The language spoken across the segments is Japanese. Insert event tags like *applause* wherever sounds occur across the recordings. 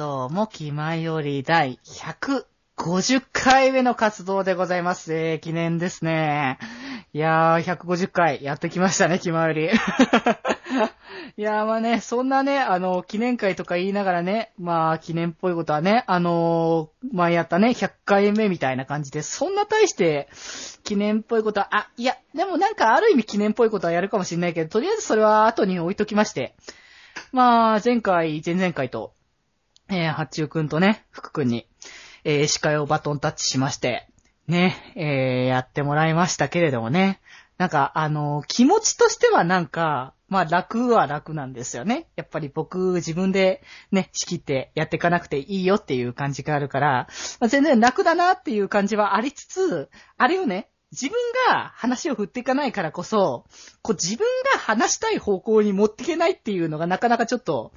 どうも、気まより第150回目の活動でございます。えー、記念ですね。いやー、150回やってきましたね、気まより。*laughs* いやー、まあね、そんなね、あの、記念会とか言いながらね、まあ、記念っぽいことはね、あのー前やったね、100回目みたいな感じで、そんな大して、記念っぽいことは、あ、いや、でもなんかある意味記念っぽいことはやるかもしれないけど、とりあえずそれは後に置いときまして。まあ、前回、前々回と、えー、八中くんとね、福くんに、えー、司会をバトンタッチしまして、ね、えー、やってもらいましたけれどもね。なんか、あの、気持ちとしてはなんか、まあ楽は楽なんですよね。やっぱり僕自分でね、仕切ってやっていかなくていいよっていう感じがあるから、まあ、全然楽だなっていう感じはありつつ、あれをね、自分が話を振っていかないからこそ、こう自分が話したい方向に持っていけないっていうのがなかなかちょっと、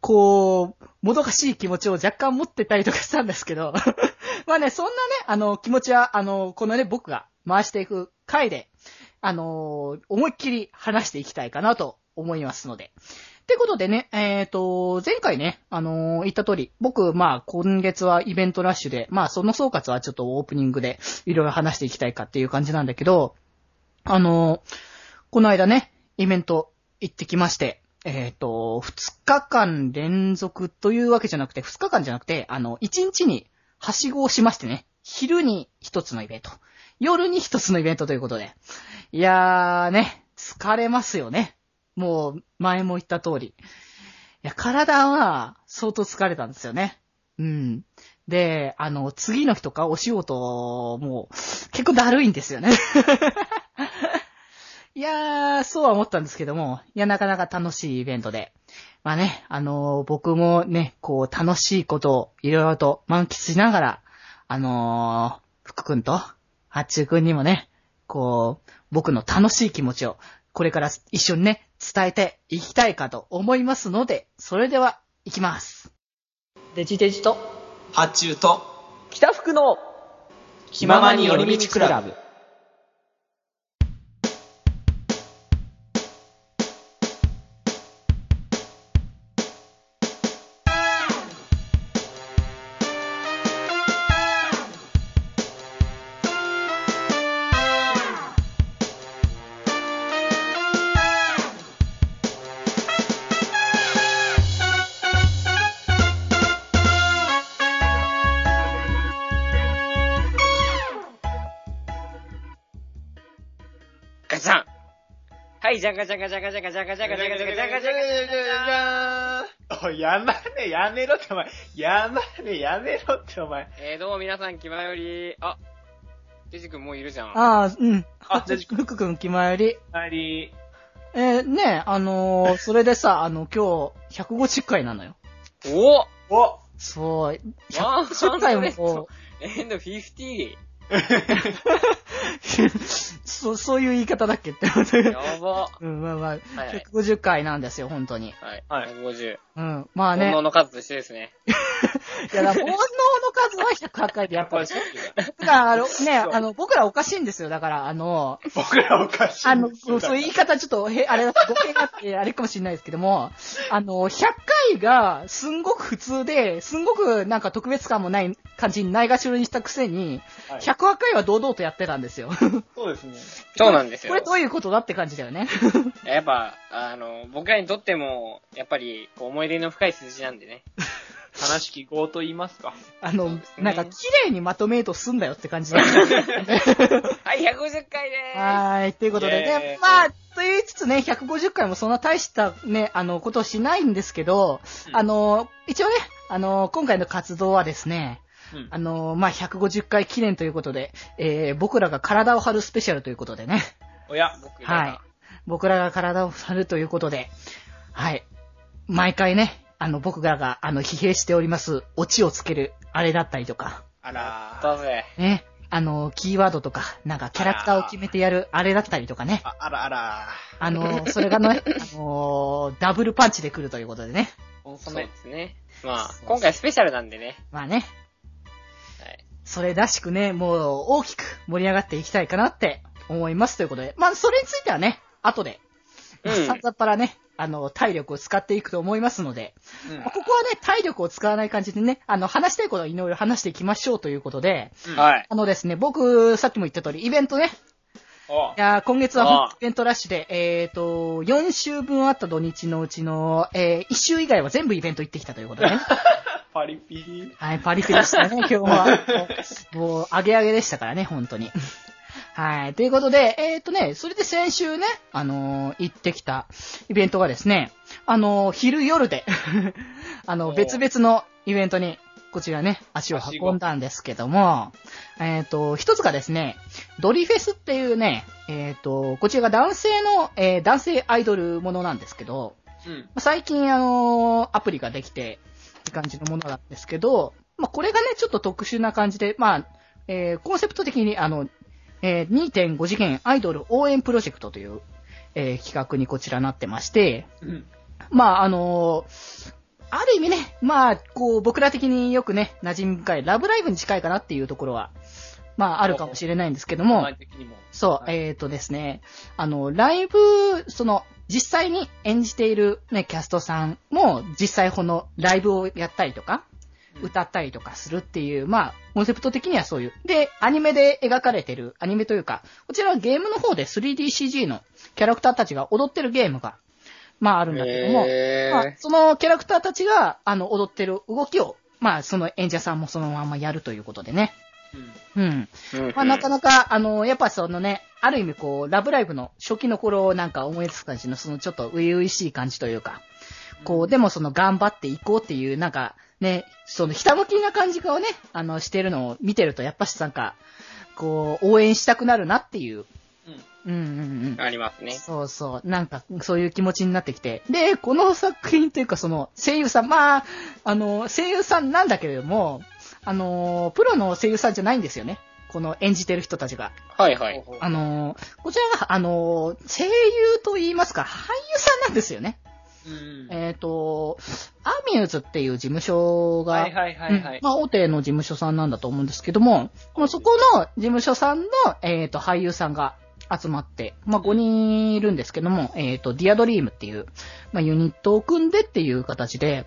こう、もどかしい気持ちを若干持ってたりとかしたんですけど、*laughs* まあね、そんなね、あの、気持ちは、あの、このね、僕が回していく回で、あの、思いっきり話していきたいかなと思いますので。ってことでね、えっ、と、前回ね、あの言った通り、僕、まあ、今月はイベントラッシュで、まあ、その総括はちょっとオープニングでいろいろ話していきたいかっていう感じなんだけど、あのこの間ね、イベント行ってきまして、えっ、と、2日間連続というわけじゃなくて、2日間じゃなくて、あの、1日にはしごをしましてね、昼に1つのイベント、夜に1つのイベントということで。いやーね、疲れますよね。もう、前も言った通り。いや、体は相当疲れたんですよね。うん。で、あの、次の日とかお仕事もう結構だるいんですよね。*laughs* いやー、そうは思ったんですけども、いや、なかなか楽しいイベントで。まあね、あのー僕もね、こう、楽しいことをいろいろと満喫しながら、あのー福くんと、八中くんにもね、こう、僕の楽しい気持ちを、これから一緒にね、伝えていきたいかと思いますので、それでは、行きます。デジデジと、発注と北福の、気ままに寄り道クラブ。はい、じゃんがじゃんがじゃんがじゃんがじゃんがじゃんがじゃんがじゃんがじゃんがじゃんがじゃんお、やまね、やめろってお前。やまね、やめろってお前。え、どうも皆さん、気まより、あ、デジ君もういるじゃん。ああ、うん。あデジ君福くん気前より。なり、えねあのそれでさ、あの、今日、150回なのよ。おおそう、ワン150回もこエンド50。*laughs* そ、そういう言い方だっけって思って。やば。*laughs* うん、まあまあ、はいはい。150回なんですよ、本当に。はい。はい150。うん。まあ本ね。能の数と一緒ですね。*laughs* いや、だから煩悩の数は108回でやっぱり。だから、あの、ね、あの、僕らおかしいんですよ。だから、あの、僕らおかしい。あの、そうそういう言い方ちょっと、へ、あれ、語弊があって、あれかもしれないですけども、あの、100回がすんごく普通で、すんごくなんか特別感もない感じにないがしろにしたくせに、はい108回は堂々とやってたんですよ。そうですね。そうなんですよ。これどういうことだって感じだよね。*laughs* やっぱ、あの、僕らにとっても、やっぱり、こう思い出の深い数字なんでね。悲しき業と言いますか。あの、ねなんか綺麗にまとめるとすんだよって感じだよね。*laughs* はい、150回でーす。はーい。ということでねまあ、と言いつつね、150回もそんな大したね、あの、ことをしないんですけど、うんあの、一応ね、あの、今回の活動はですね、うんあの、まあ、150回記念ということで、えー、僕らが体を張るスペシャルということでね、おや、僕らがはい。僕らが体を張るということで、はい。毎回ね、あの、僕らが、あの、疲弊しております、オチをつける、あれだったりとか、あらだぜ。ね、あの、キーワードとか、なんかキャラクターを決めてやる、あれだったりとかね、あ、あらあら。あの、それがね、*laughs* あの、ダブルパンチで来るということでね。そうで。すね。まあ、今回スペシャルなんでね。まあね、はい。それらしくね、もう大きく盛り上がっていきたいかなって思いますということで。まあ、それについてはね、後で、うん。さんざっぱらね、あの、体力を使っていくと思いますので、うん。まあここはね、体力を使わない感じでね、あの、話したいことをいろいろ話していきましょうということで、うん。はい。あのですね、僕、さっきも言った通り、イベントね、お。いやー今月はイベントラッシュで、えーと、4週分あった土日のうちの、えー、1週以外は全部イベント行ってきたということでね。*laughs* パリピー。はい、パリピでしたね、今日は。*laughs* もう、上げ上げでしたからね、本当に。はい。ということで、えーとね、それで先週ね、あのー行ってきたイベントがですね、あのー昼夜で、*laughs* あの、別々のイベントに、こちらね、足を運んだんですけども、えっ、と、一つがですね、ドリフェスっていうね、えっ、と、こちらが男性の、えー男性アイドルものなんですけど、うん。最近あのーアプリができて、って感じのものなんですけど、まあ、これがね、ちょっと特殊な感じで、まあ、えーコンセプト的にあの、えー2.5次元アイドル応援プロジェクトという、えー企画にこちらなってまして、うん。まあ、あのーある意味ね、まあ、こう、僕ら的によくね、馴染み深い、ラブライブに近いかなっていうところは、まあ、あるかもしれないんですけども、も。そう、はいえっ、とですね、あの、ライブ、その、実際に演じているね、キャストさんも、実際このライブをやったりとか、うん歌ったりとかするっていう、まあ、コンセプト的にはそういう。で、アニメで描かれてる、アニメというか、こちらはゲームの方で 3DCG のキャラクターたちが踊ってるゲームが、まああるんだけども、まあへ、そのキャラクターたちが、あの、踊ってる動きを、まあ、その演者さんもそのままやるということでね。うん。まあ、なかなか、あの、やっぱそのね、ある意味こう、ラブライブの初期の頃をなんか思いつく感じの、そのちょっと初々しい感じというか、こう、でもその頑張っていこうっていう、なんか、ね、そのひたむきな感じをね、あの、してるのを見てると、やっぱしなんか、こう、応援したくなるなっていう。うん。うんうんうん。ありますね。そうそう。なんか、そういう気持ちになってきて。で、この作品というか、その、声優さん、まあ、あの、声優さんなんだけれども、あの、プロの声優さんじゃないんですよね。この演じてる人たちが。はいはい。あの、こちらが、あの、声優と言いますか、俳優さんなんですよね。うん。えっ、と、アミューズっていう事務所が、はいはいはいはいうん。まあ、大手の事務所さんなんだと思うんですけども、まあそこの事務所さんの、えっ、と、俳優さんが集まって、まあ、5人いるんですけども、えっ、と、 DearDream っていう、まあ、ユニットを組んでっていう形で、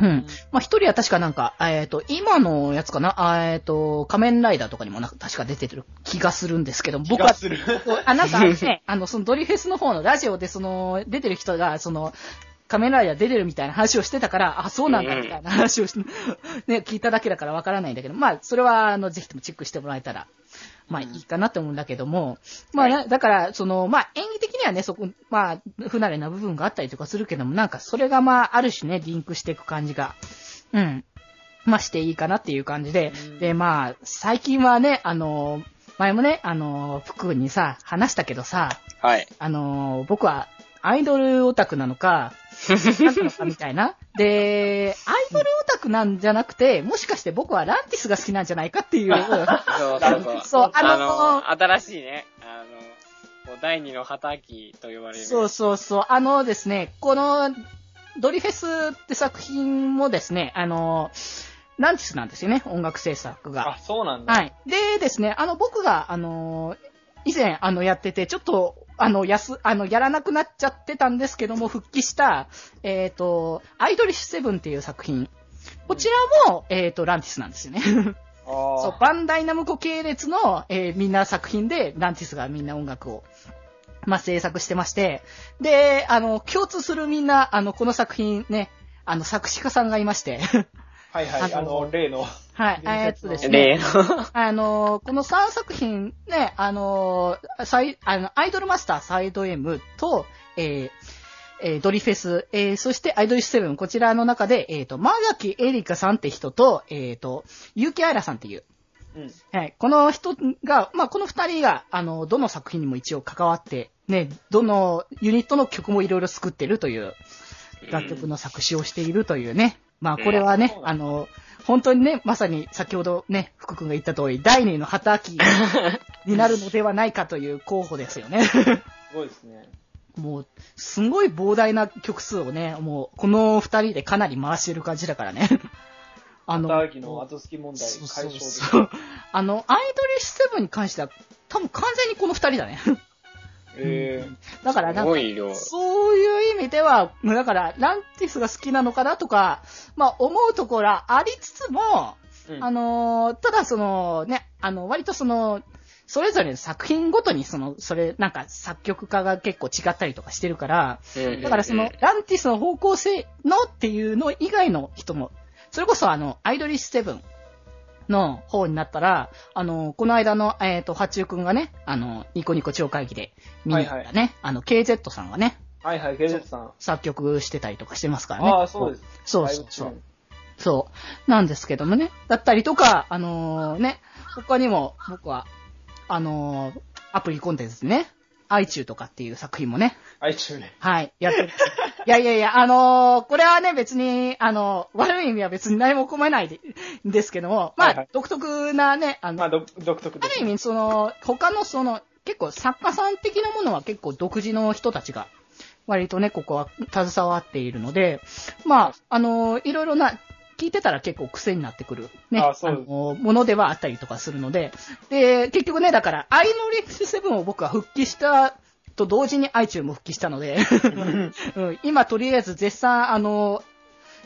うん。まあ、一人は確かなんか、えっ、と、今のやつかな、あえっ、と、仮面ライダーとかにもなんか確か出てる気がするんですけども、僕は気が、する。あ、なんかね、*laughs* あの、そのドリフェスの方のラジオで、その、出てる人が、その、仮面ライダー出てるみたいな話をしてたから、あ、そうなんだ、うんみたいな話をし、ね、聞いただけだからわからないんだけど、まあ、それは、あの、ぜひともチェックしてもらえたら、まあ、いいかなって思うんだけども、まあ、なだから、その、まあ、演技的にはね、そこ、まあ、不慣れな部分があったりとかするけども、なんか、それがまあ、ある種ね、リンクしていく感じが、うん。まあ、していいかなっていう感じで、うんで、まあ、最近はね、あの、前もね、あの、福にさ、話したけどさ、はい。あの、僕はアイドルオタクなのか、なかみたいな。で、アイドルオタクなんじゃなくて、もしかして僕はランティスが好きなんじゃないかっていう。そうそうそう。そうあのあの、新しいね、あの、第二の畑と呼ばれる。そうそうそう。あのですね、この、ドリフェスって作品もですね、あの、ランティスなんですよね、音楽制作が。あ、そうなんだ。はい。でですね、あの、僕が、あのー以前、あの、やってて、ちょっと、あの、やす、あの、やらなくなっちゃってたんですけども、復帰した、えっ、と、アイドリッシュセブンっていう作品。こちらも、えっ、と、ランティスなんですよね。あー *laughs* そう、バンダイナムコ系列の、えーみんな作品で、ランティスがみんな音楽を、まあ、制作してまして、で、あの、共通するみんな、あの、この作品ね、あの、作詞家さんがいまして、はいはい。あ *laughs* あのの、例の。はい、伝えーっとです *laughs* ね。あのーこの3作品ね、あのーサイあの、アイドルマスターサイド M と、えーえードリフェス、えーそしてアイドリッシュセブン、こちらの中で、えっ、と、マガキエリカさんって人と、えっ、と、ユキアイラさんっていう、うん。はい、この人が、まあ、この二人が、あの、どの作品にも一応関わって、ね、どのユニットの曲もいろいろ作ってるという、楽曲の作詞をしているというね。まあ、これはね、うんあの、本当にね、まさに先ほどね、福君が言った通り、第二の畑 *laughs* になるのではないかという候補ですよね。すごいですね。もう、すんごい膨大な曲数をね、もう、この二人でかなり回してる感じだからね。*laughs* あの、の後付き問題そうそう解消でそう。あの、アイドリッシュセブンに関しては、多分完全にこの二人だね。えだからなんか。そういう意味では、だから、ランティスが好きなのかなとか、まあ思うところはありつつも、ー。あのーただそのね、あの、割とその、それぞれの作品ごとにその、それ、なんか作曲家が結構違ったりとかしてるから、だからその、ランティスの方向性のっていうの以外の人も、それこそあの、アイドリッシュセブンの方になったら、あの、この間の、えっ、と、八中くんがね、あの、ニコニコ超会議で見に行ったね、あの、KZ さんがね、はいはい、ゲジェットさん。作曲してたりとかしてますからね。ああ、そうです。そうそうそう。そう。なんですけどもね。だったりとか、あのーね、他にも僕は、あのーアプリコンテンツでね、アイチューとかっていう作品もね、アイチューね。はい、やってる。*laughs* いやいやいや、あのーこれはね、別に、あのー悪い意味は別に何も込めないでんですけども、まあ、はいはい独特なね、あの、まあ、ど独特です。ある意味、その、他のその、結構作家さん的なものは結構独自の人たちが、割とね、ここは携わっているので、まあ、あの、いろいろな、聞いてたら結構癖になってくる、ね、あの、ものではあったりとかするので、で、結局ね、だから、アイノリックス7を僕は復帰したと同時に iTunes も復帰したので、うん、今とりあえず絶賛、あの、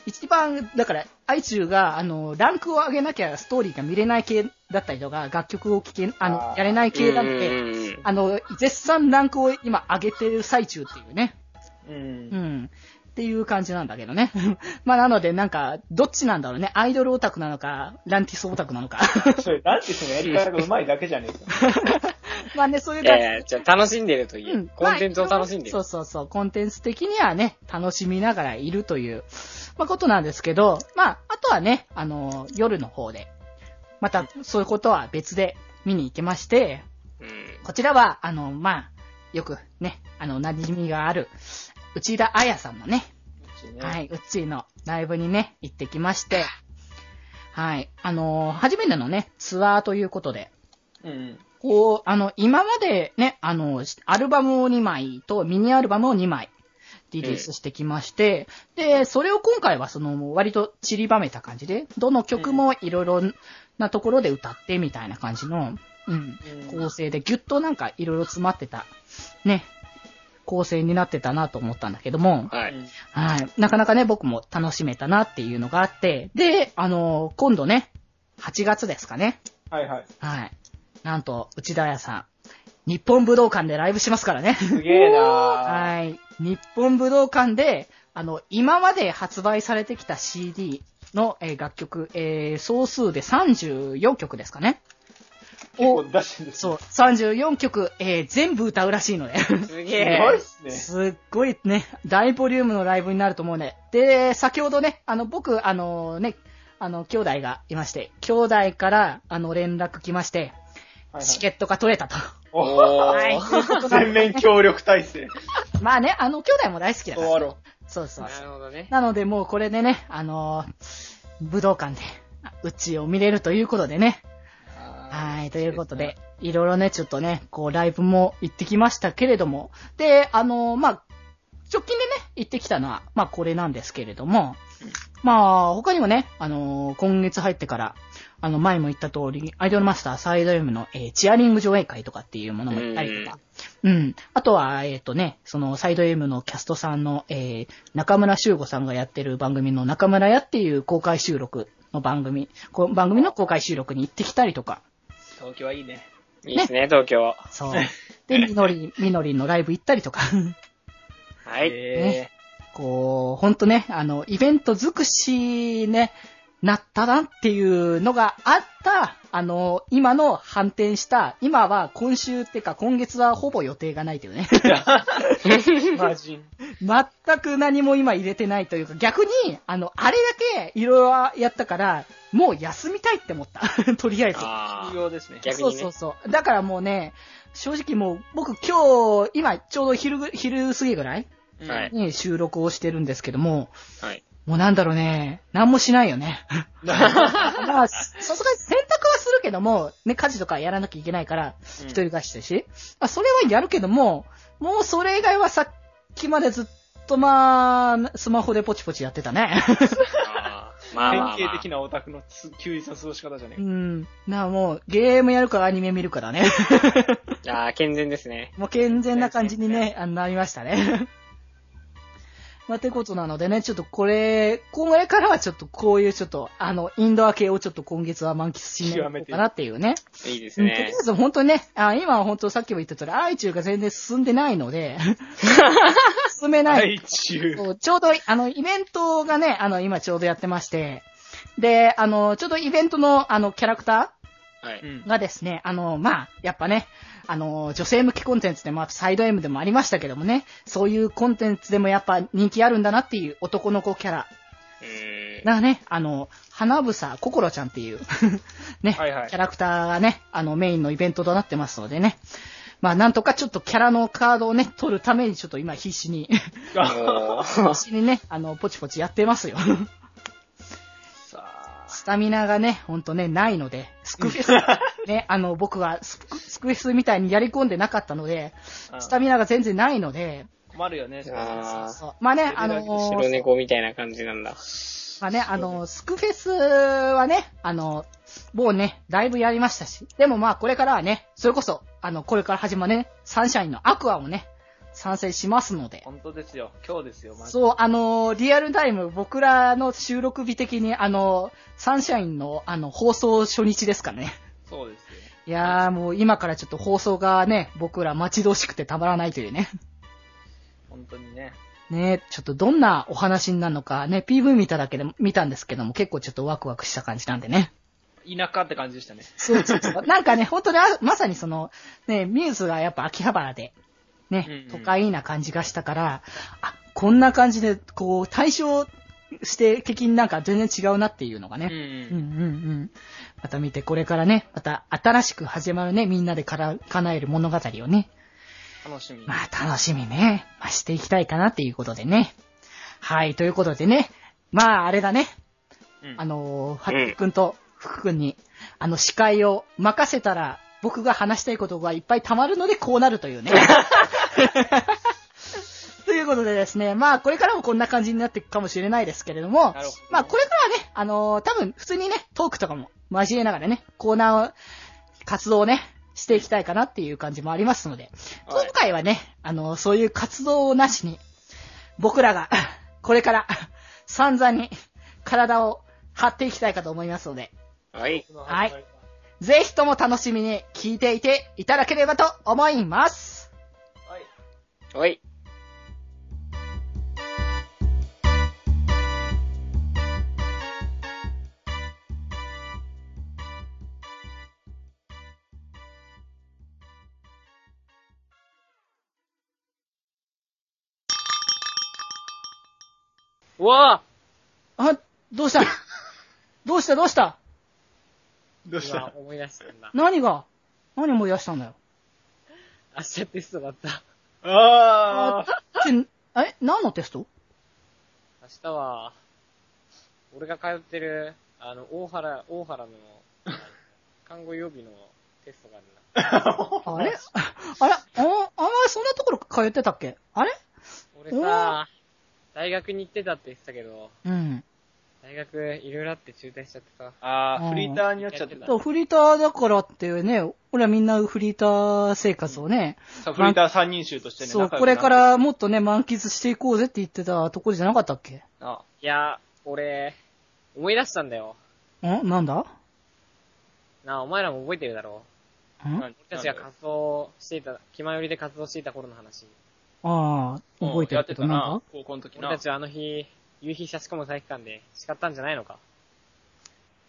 一番、だから、アイチューが、あの、ランクを上げなきゃストーリーが見れない系だったりとか、楽曲を聴け、あのやれない系なのうで、ん。あの、絶賛ランクを今上げてる最中っていうね。うん。う。ん。っていう感じなんだけどね。*laughs* まあなのでなんか、どっちなんだろうね。アイドルオタクなのか、ランティスオタクなのか。それ、ランティスのやり方がうまいだけじゃねえか。*laughs* まあね、そういう感じ。いやいや、じゃあ楽しんでるというう。んコンテンツを楽しんでるそう。そうそう。コンテンツ的にはね、楽しみながらいるという、まあ、ことなんですけど、まあ、あとはね、あの、夜の方で、また、そういうことは別で見に行けまして、うんこちらは、あの、まあ、よくね、あの、馴染みがある、内田彩さんのね、はい、うっちーのライブにね、行ってきまして、はい、あの、初めてのね、ツアーということで、うん。こう、あの、今までね、あの、アルバムを2枚とミニアルバムを2枚リリースしてきまして、で、それを今回はその、割と散りばめた感じで、どの曲もいろいろなところで歌ってみたいな感じの、うん、構成でギュッとなんかいろいろ詰まってた、ね、構成になってたなと思ったんだけども、はい。はい。なかなかね、僕も楽しめたなっていうのがあって、で、あの、今度ね、8月ですかね。はいはい。はい。なんと、内田屋さん、日本武道館でライブしますからね。すげえなーはい。日本武道館で、あの、今まで発売されてきた CD の、えー楽曲、えー総数で34曲ですかね。結構出してるんですそう、34曲、えー全部歌うらしいので。すげすごいえっ。すね。すっごいね、大ボリュームのライブになると思うね。で、先ほどね、あの、僕、あのね、あの、兄弟がいまして、兄弟から、あの、連絡来まして、はいチケットが取れたと。おおはい。*laughs* 全面協力体制。*laughs* まあね、あの、兄弟も大好きだから。終わろそうそうなるほどね。なので、もうこれでね、あの武道館で、うちを見れるということでね。はい、ということで、いろいろね、ちょっとね、こう、ライブも行ってきましたけれども、で、あのまあ、直近でね、行ってきたのは、まあ、これなんですけれども、まあ、他にもね、あの今月入ってから、あの、前も言った通り、アイドルマスターサイド M の、えーチアリング上映会とかっていうものも行ったりとか、うん。あとは、えっ、とね、その、サイド M のキャストさんの、えー中村修吾さんがやってる番組の中村屋っていう公開収録の番組、こ番組の公開収録に行ってきたりとか、東京はいいね。いいですね、東京。そう。*laughs* で、みのり、みのりんのライブ行ったりとか、はい。えこう、ほんとね、あの、イベント尽くしね、なったなっていうのがあった、あの、今の反転した、今は今週っていうか今月はほぼ予定がないというね。ー、*laughs* マジン。全く何も今入れてないというか、逆に、あの、あれだけいろいろやったから、もう休みたいって思った。*laughs* とりあえず。あー重要ですね。逆にねそうそうそう。だからもうね、正直もう、僕今日、今ちょうど昼ぐ、昼過ぎぐらいはいに収録をしてるんですけども、はい。もうなんだろうね、何もしないよね。*laughs* まあ、さすがに洗濯はするけども、ね、家事とかやらなきゃいけないから、一人暮らしだし、まあ、それはやるけども、もうそれ以外はさっきまでずっとまあ、スマホでポチポチやってたね。*laughs* あまあまあまあ典型的なオタクのつ休日の過ごし方じゃねえか。うん。な、もう、ゲームやるかアニメ見るからね。*laughs* ああ、健全ですね。もう健全な感じにね、あのなりましたね。*laughs* まあ、てことなのでね、ちょっとこれ、これからはちょっとこういうちょっと、あの、インドア系をちょっと今月は満喫しに行こうかなっていうね。いいですねうんとりあえ。ず本当にね、あ今は本当さっきも言った通り、アイチューが全然進んでないので、*laughs* 進めない。ちょうど、あの、イベントがね、あの、今ちょうどやってまして、で、あの、ちょうどイベントの、あの、キャラクター。がですね、あの、まあ、やっぱね、あの、女性向けコンテンツでも、あとサイド M でもありましたけどもね、そういうコンテンツでもやっぱ人気あるんだなっていう男の子キャラうーん。がね、あの、花房心ちゃんっていう、*laughs* ね、はいはいキャラクターがね、あの、メインのイベントとなってますのでね、まあ、なんとかちょっとキャラのカードをね、取るためにちょっと今必死に、必死にね、あの、ポチポチやってますよ。スタミナがね、ほんとね、ないので、スクフェス、ね、あの、僕はスクスクフェスみたいにやり込んでなかったので、スタミナが全然ないので、困るよね、それ。あーそうまあね、あの白猫みたいな感じなんだ。まあね、あの、スクフェスはね、あの、もうね、だいぶやりましたし、でもまあこれからはね、それこそ、あの、これから始まるね、サンシャインのアクアをね、参戦しますので、本当ですよ。今日ですよ、マジで。そう、あの、リアルタイム、僕らの収録日的に、あの、サンシャインの、あの、放送初日ですからね。そうですよ。いやーもう今からちょっと放送がね、僕ら待ち遠しくてたまらないというね。本当にね。ねちょっとどんなお話になるのかね、PV 見ただけで見たんですけども、結構ちょっとワクワクした感じなんでね。田舎って感じでしたね。そうそうそう。*laughs* なんかね、本当にあまさにその、ね、ミューズがやっぱ秋葉原で、ね、うんうん都会な感じがしたから、あ、こんな感じで、こう、対象して的になんか全然違うなっていうのがね。うんうんうんうん。また見て、これからね、また新しく始まるね、みんなでから叶える物語をね、楽しみ。まあ楽しみね、まあ、していきたいかなっていうことでね。はい、ということでね、まああれだね、うん。あのー、はっくん。と福くんに、あの司会を任せたら、僕が話したいことがいっぱい溜まるのでこうなるというね。*laughs* ということでですね、まあこれからもこんな感じになっていくかもしれないですけれども、どね。まあこれからはね、あのー多分普通にね、トークとかも交えながらね、コーナー活動をね、していきたいかなっていう感じもありますので、はい今回はね、あのーそういう活動をなしに、僕らが *laughs* これから散々に体を張っていきたいかと思いますので、はい。はいぜひとも楽しみに聞いていていただければと思います。はい。はい。うわあ、*laughs* どうした？どうした？どうした？今どうした？思い出したんだ。何が？何思い出したんだよ？明日テストだった。ああ。ちえ、何のテスト？明日は、俺が通ってる、あの、大原、大原の、*laughs* 看護予備のテストがあるんだ。あれ？あれ？あ、あんまりそんなところ通ってたっけ？あれ？俺さ、大学に行ってたって言ってたけど、うん。大学いろいろあって中退しちゃってさ。ああ、フリーターになっちゃってた。そう、フリーターだからっていうね、俺はみんなフリーター生活をね、さあフリーター三人衆としてね、そう、仲良くこれからもっとね、満喫していこうぜって言ってたところじゃなかったっけ？あいや、俺、思い出したんだよ。ん？なんだ？なあ、お前らも覚えてるだろん？何？俺たちが活動していた、気まよりで活動していた頃の話。ああ、覚えてやってたるけど、な。高校の時な俺た。ちはあの日、夕日差し込む体育館で叱ったんじゃないのか？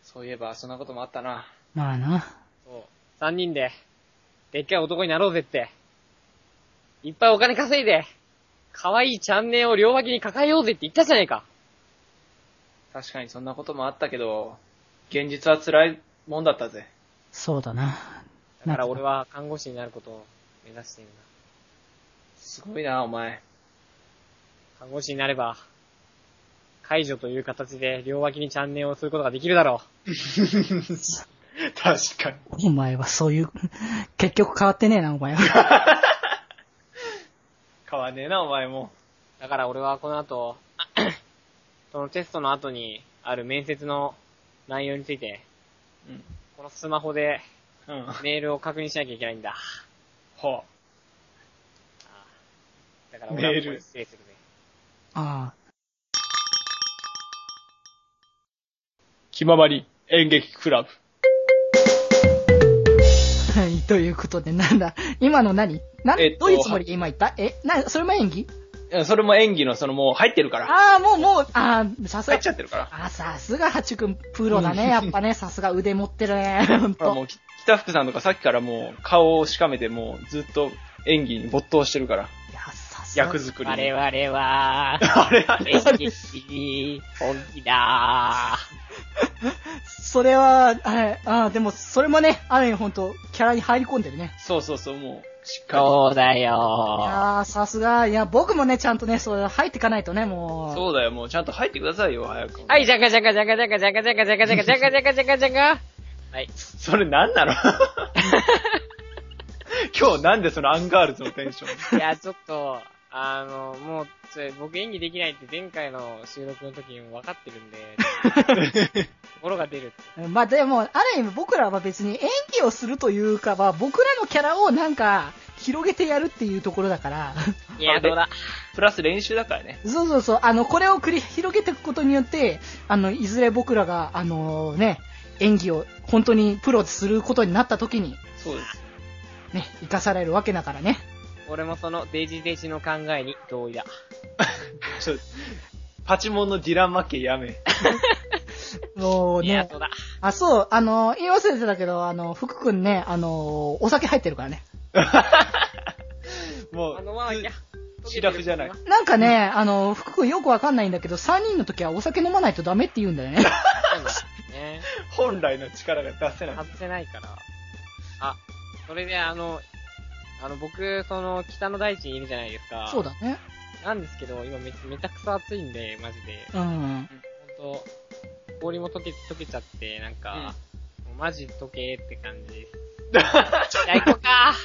そういえば、そんなこともあったな。まあな。そう。三人で、でっかい男になろうぜって。いっぱいお金稼いで、可愛いチャンネルを両脇に抱えようぜって言ったじゃねえか。確かにそんなこともあったけど、現実は辛いもんだったぜ。そうだな。だから俺は看護師になることを目指しているんだ。すごいな、お前。看護師になれば、解除という形で両脇にチャンネルをすることができるだろ確かに。お前はそういう、結局変わってねえな、お前は。*laughs* 変わんねえな、お前も。う。だから俺はこの後、*clears throat* そのテストの後に、ある面接の内容について、うん。このスマホでうん。はメールを確認しなきゃいけないんだ。あ。あだから俺はメールこれ失礼するね。あ気ままに演劇クラブ。あ。はい、ということで、なんだ、今の何？なん、えっとどういうつもりで今言った？え、な、それも演技？いやそれも演技のそのもう入ってるから。ああ、もう、もう、ああ、さすが入っち。ゃってるから。あ、さすが、ハチ君、プロだね。やっぱね、さすが腕持ってるね。*laughs* ほんと。ほらもう、き北福さんとかさっきからもう顔をしかめてもうずっと演技に没頭してるから。役作りに。我々は、あれあれ演劇に本気だそれは、はい、ああ、でも、それもね、ある意味ほんと、キャラに入り込んでるね。そうそうそう、もう、しっかり。そうだいよやー、さすが。いや、僕もね、ちゃんとね、それ入っていかないとね、もう。そうだよ、もうちゃんと入ってくださいよ、早く。はい、じゃかじゃかじゃかじゃかじゃかじゃかじゃかじゃかじゃかじゃかじゃかじゃか。はい。それなんなの今日なんでそのアンガールズのテンションいや、ちょっと、あの、もう、それ僕演技できないって前回の収録の時にも分かってるんで、*laughs* 心が出る。まあでも、ある意味僕らは別に演技をするというかは、僕らのキャラをなんか、広げてやるっていうところだから。いや、どうだ。プラス練習だからね。そうそうそう、あの、これを繰り広げていくことによって、あの、いずれ僕らが、あのね、演技を本当にプロですることになった時に、そうです。ね、生かされるわけだからね。俺もそのデジデジの考えに同意だ。ち *laughs* ょパチモンのディラン・マッケイやめ。*laughs* もういや、ねだ。あ、そう、あの、言い忘れてたけど、あの、福くんね、あの、お酒入ってるからね。*laughs* もう、あのままいや。シラフじゃない。なんかね、あの、福くんよくわかんないんだけど、3人の時はお酒飲まないとダメって言うんだよね。本来の力が出せない。外せないから。あ、それであの、あの、僕、その、北の大地にいるじゃないですか。そうだね。なんですけど、今めめちゃくそ暑いんで、マジで。うん。ほんと、氷も溶け、溶けちゃって、なんか、もうマジ溶けって感じです。じゃあ行こうか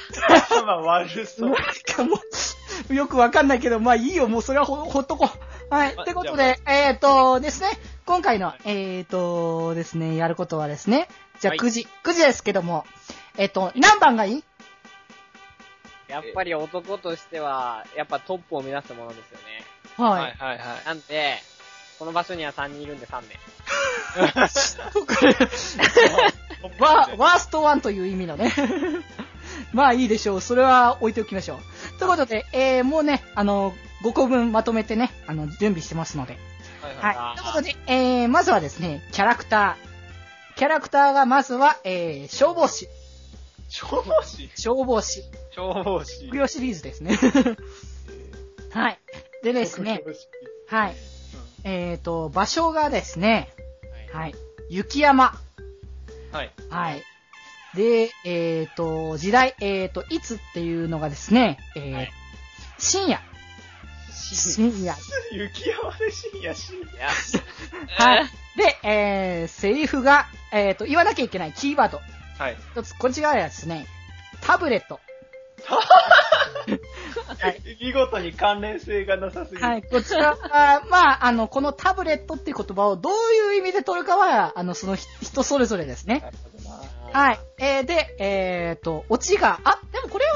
まあ悪そう。なんかもう、よくわかんないけど、まあいいよ、もうそれはほ、ほっとこう。はい。あってことで、えっ、ー、とですね、今回の、えっ、ー、とですね、やることはですね、じゃあはい9時、9時ですけども、えっ、と、何番がいい？やっぱり男としては、やっぱトップを目指すものですよね。は。はいいはいはい。なんで、この場所には3人いるんで3名。*laughs* わ、ワーストワンという意味のね。*laughs* まあいいでしょう。それは置いておきましょう。ということで、えー、もうね、あの、5個分まとめてね、あの、準備してますので。はいはい。ということで、えー、まずはですね、キャラクター。キャラクターがまずは、えー、消防士。消防士消防士。消防士副。業シリーズですね。はい。でですね、はい。えーと、場所がですね、はい。はい。雪山。はい。はい。で、えーと、時代、えーと、いつっていうのがですね、えーはい深夜。深夜。雪山で深夜深いや、*laughs* はい。で、えー、セリフが、えーと、言わなきゃいけないキーワード。夜。はい。一つ、こちらはですね、タブレット。*laughs* はい。見事に関連性がなさすぎる。はい、こちらは、*laughs* まあ、あの、このタブレットっていう言葉をどういう意味で取るかは、あの、そのひ人それぞれですね。はい。えー、で、えーと、オチが、あ、でもこれは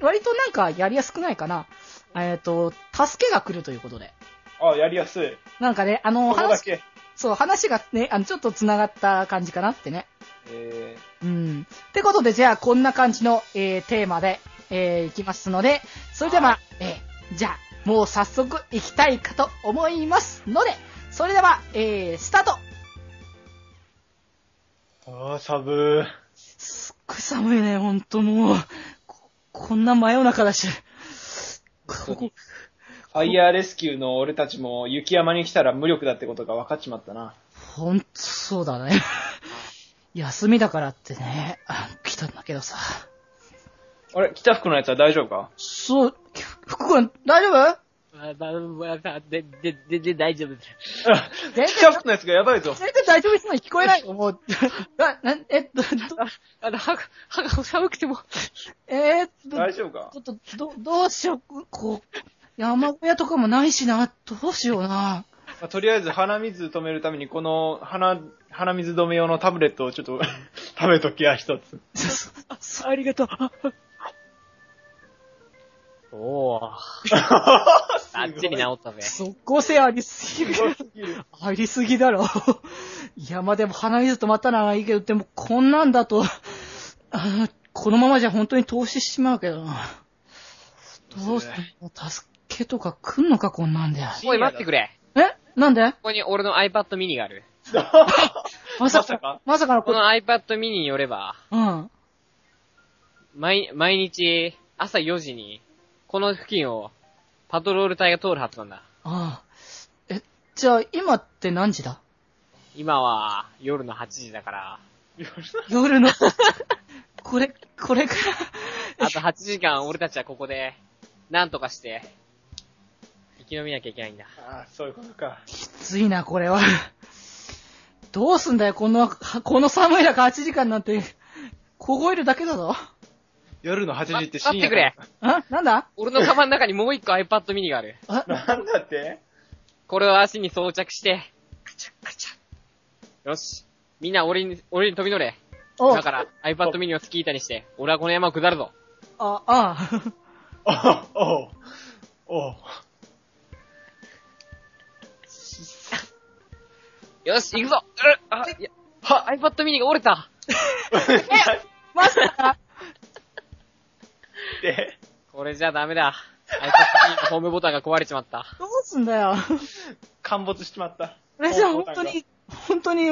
割となんかやりやすくないかな。えーと、助けが来るということで。あ、やりやすい。なんかね、あの、話。そう、話がね、あの、ちょっと繋がった感じかなってね。えうん。ってことで、じゃあ、こんな感じの、えー、テーマで、えー、いきますので、それでは、はいえー、じゃあ、もう早速行きたいかと思いますので、それでは、えー、スタートー、あー、寒すっごい寒いね、ほんともう。ここんな真夜中だし。ここ、ファイヤーレスキューの俺たちも雪山に来たら無力だってことが分かっちまったな。ほんとそうだね。休みだからってね、あ来たんだけどさ。あれ？北福のやつは大丈夫か？そう、福君、大丈夫？あ、まままで、で、で、で、大丈夫です。全然北福のやつがやばいぞ。全然大丈夫そうに聞こえないよ、*laughs* もう。な、な、えっと、どあの、歯が、歯が寒くても。えーっと、大丈夫か？ちょっと、ど、どうしよう、こう、山小屋とかもないしな、どうしような。まあとりあえず鼻水止めるために、この鼻、鼻水止め用のタブレットをちょっと *laughs* 食べときや、一つ。*laughs* ありがとう。おー。*laughs* あっちに治ったぜ。即効性ありすぎる。ありすぎだろ。いや、まあでも鼻水止まったのはいいけど、でもこんなんだと、あこのままじゃ本当に投資しちまうけどな。どうする？助けとか来んのか、こんなんで。おい、待ってくれ。え？なんで？ここに俺の iPad mini がある。*laughs* まさか、まさか？まさかのここの iPad mini によれば、うん。毎、毎日、朝4時に、この付近を、パトロール隊が通るはずなんだ。ああ。え、じゃあ今って何時だ？今は、夜の8時だから、夜の？これ、これから？あと8時間俺たちはここで、なんとかして、生き延びなきゃいけないんだ。ああ、そういうことか。きついな、これは。どうすんだよ、この、この寒い中8時間なんて、凍えるだけだぞ。夜の8時ってま深夜待ってくれあなんだ？俺のカバンの中にもう一個 iPad mini がある。あ、なんだって？これを足に装着して、カチャカチャ。よし。みんな俺に、俺に飛び乗れ。おだから iPad mini をスキー板にして、俺はこの山を下るぞ。あ、ああ。おおうおよし、行くぞうっあ、いや、は iPad mini が折れた *laughs* まさか、で、これじゃダメだ。iPad mini のホームボタンが壊れちまった。どうすんだよ。陥没しちまった。これじゃ本当に、本当に、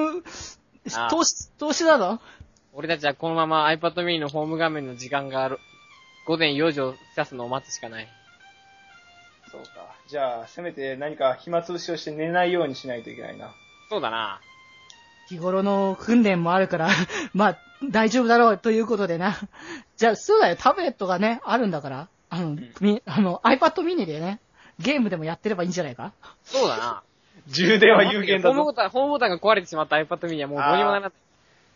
投資、投資だぞ。俺たちはこのまま iPad mini のホーム画面の時間がある。午前4時を指すのを待つしかない。そうか。じゃあ、せめて何か暇つぶしをして寝ないようにしないといけないな。そうだな。日頃の訓練もあるから、*laughs* まあ、大丈夫だろうということでな。じゃあ、そうだよ、タブレットがね、あるんだから、あの、み、あの、iPad mini でね、ゲームでもやってればいいんじゃないか？そうだな。充電は有限だぞ。ホームボタン、ホームボタンが壊れてしまった iPad mini はもうどうにもならない。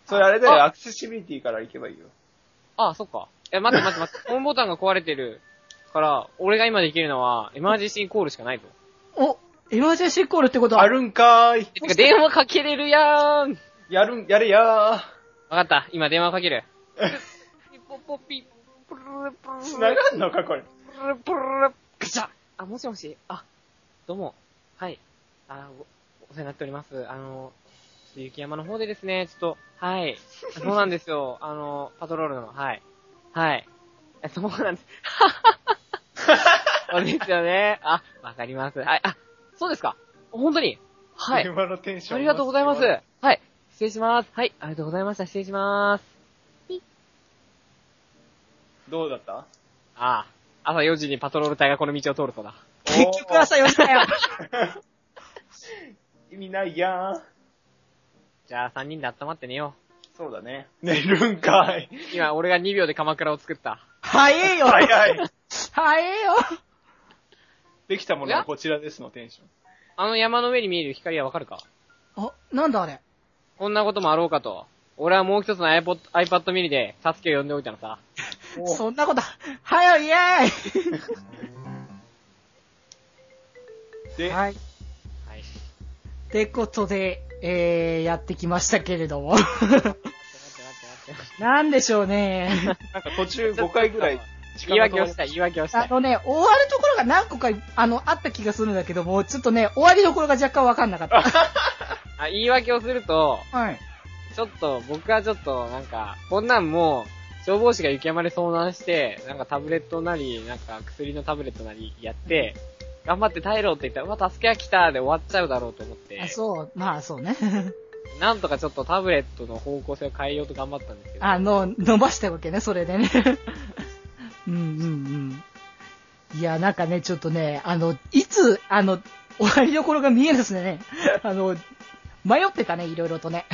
それあれだよ、あアクセシビリティから行けばいいよ。ああ、そっか。え、待って待って待って。*laughs* ホームボタンが壊れてるから、俺が今できるのは、エマージェンシーコールしかないと。お、エマージェンシーコールってことは、あるんかーい。え、てか電話かけれるやーんやるん、やれやわかった。今電話かける。ピポポピ、プルルプルー。ル繋がんのか、これ。プルルプルルガチャあ、もしもしあ、どうも。はい。あ、お、お世話になっております。あの、ちょっと雪山の方でですね、ちょっと、はい。*laughs* そうなんですよ。あの、パトロールの、はい。はい。えそうなんです。*laughs* *laughs* そうですよね。あ、わかります。はい。あ、そうですか？本当に？はい。電話のテンション。ありがとうございます。はい。失礼します。はい。ありがとうございました。失礼します。どうだった？ああ。朝4時にパトロール隊がこの道を通るそうだ。結局朝4時だよ。*laughs* 意味ないやん。じゃあ3人で温まって寝よそうだね。寝るんかい。う。今、俺が2秒で鎌倉を作った。早えよ。早い。早えよ。できたものはこちらですのテンション。あの山の上に見える光はわかるか？あ、なんだあれ？こんなこともあろうかと。俺はもう一つの iPod, iPad mini で、サスケを呼んでおいたのさ。お *laughs* そんなこと、はよ、イエーで、イはい。はい。ってことで、えー、やってきましたけれども。待って待って待って。*laughs* なんでしょうね。*laughs* なんか途中5回ぐらい時言い訳をしたい、言い訳をしたい。あのね、終わるところが何個か、あの、あった気がするんだけども、ちょっとね、終わりどころが若干わかんなかった。*laughs* あ、言い訳をすると、はい。ちょっと、僕はちょっと、なんか、こんなんもう、消防士が雪山で遭難して、なんかタブレットなり、なんか薬のタブレットなりやって、頑張って耐えろって言ったら、うわ、助けが来たで終わっちゃうだろうと思ってあ、、そう、まあそうね。*laughs* なんとかちょっとタブレットの方向性を変えようと頑張ったんですけど、あの、伸ばしたわけね、それでね。うんうんうん。いや、なんかね、ちょっとね、あの、いつ、あの、終わりどころが見えるですね。*laughs* あの、迷ってたね、いろいろとね。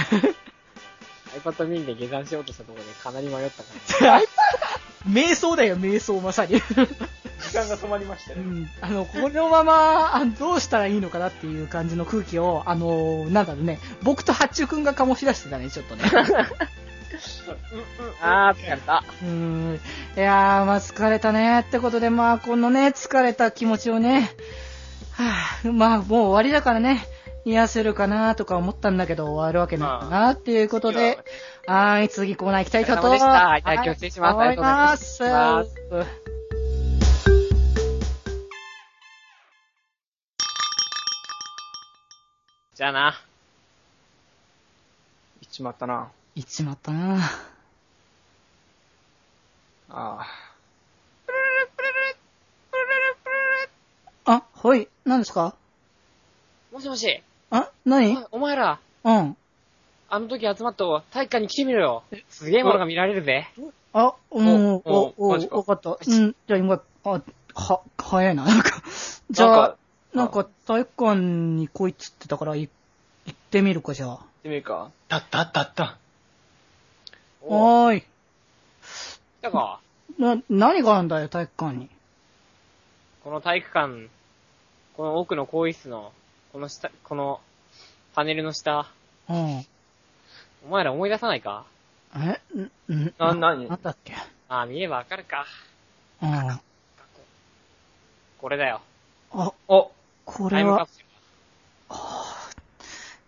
iPad mini で下山しようとしたところでかなり迷ったから、*laughs* 瞑想だよ、瞑想、まさに。時間が止まりましたね。うん。あの、このまま、あどうしたらいいのかなっていう感じの空気を、あの、なんだろうね、僕と八中くんが醸し出してたね、ちょっとね。*laughs* あー、疲れた。うーん。いやー、まあ疲れたね。ってことで、まあこのね、疲れた気持ちをね、はぁ、まあ、もう終わりだからね、癒せるかなとか思ったんだけど、終わるわけないかなっていうことで、はーい、次コーナー行きたいとお疲れ様でしたはい今日失礼します。ありがとうございじゃあな。行っちまったな。行っちまったなああ、はい、何ですか？もしもし。あ、何？おお前ら、うん。あの時集まった体育館に来てみろよ。すげえものが見られるぜ。あ、うん、お、お、おわかった。うん、じゃあ今、あ、は、早いな、なんか。じゃあ、なんか、体育館に来いっつってたから、い行ってみるか、じゃあ。行ってみるか。たったったった。おはーい。来たか。な、何があるんだよ、体育館に。この体育館、この奥の更衣室の、この下、この、パネルの下、うん。お前ら思い出さないか？え、ん、ん、な、なになんだっけ？ああ、見ればわかるか。うん。あ、これだよ。お、これはタイムカプ、セル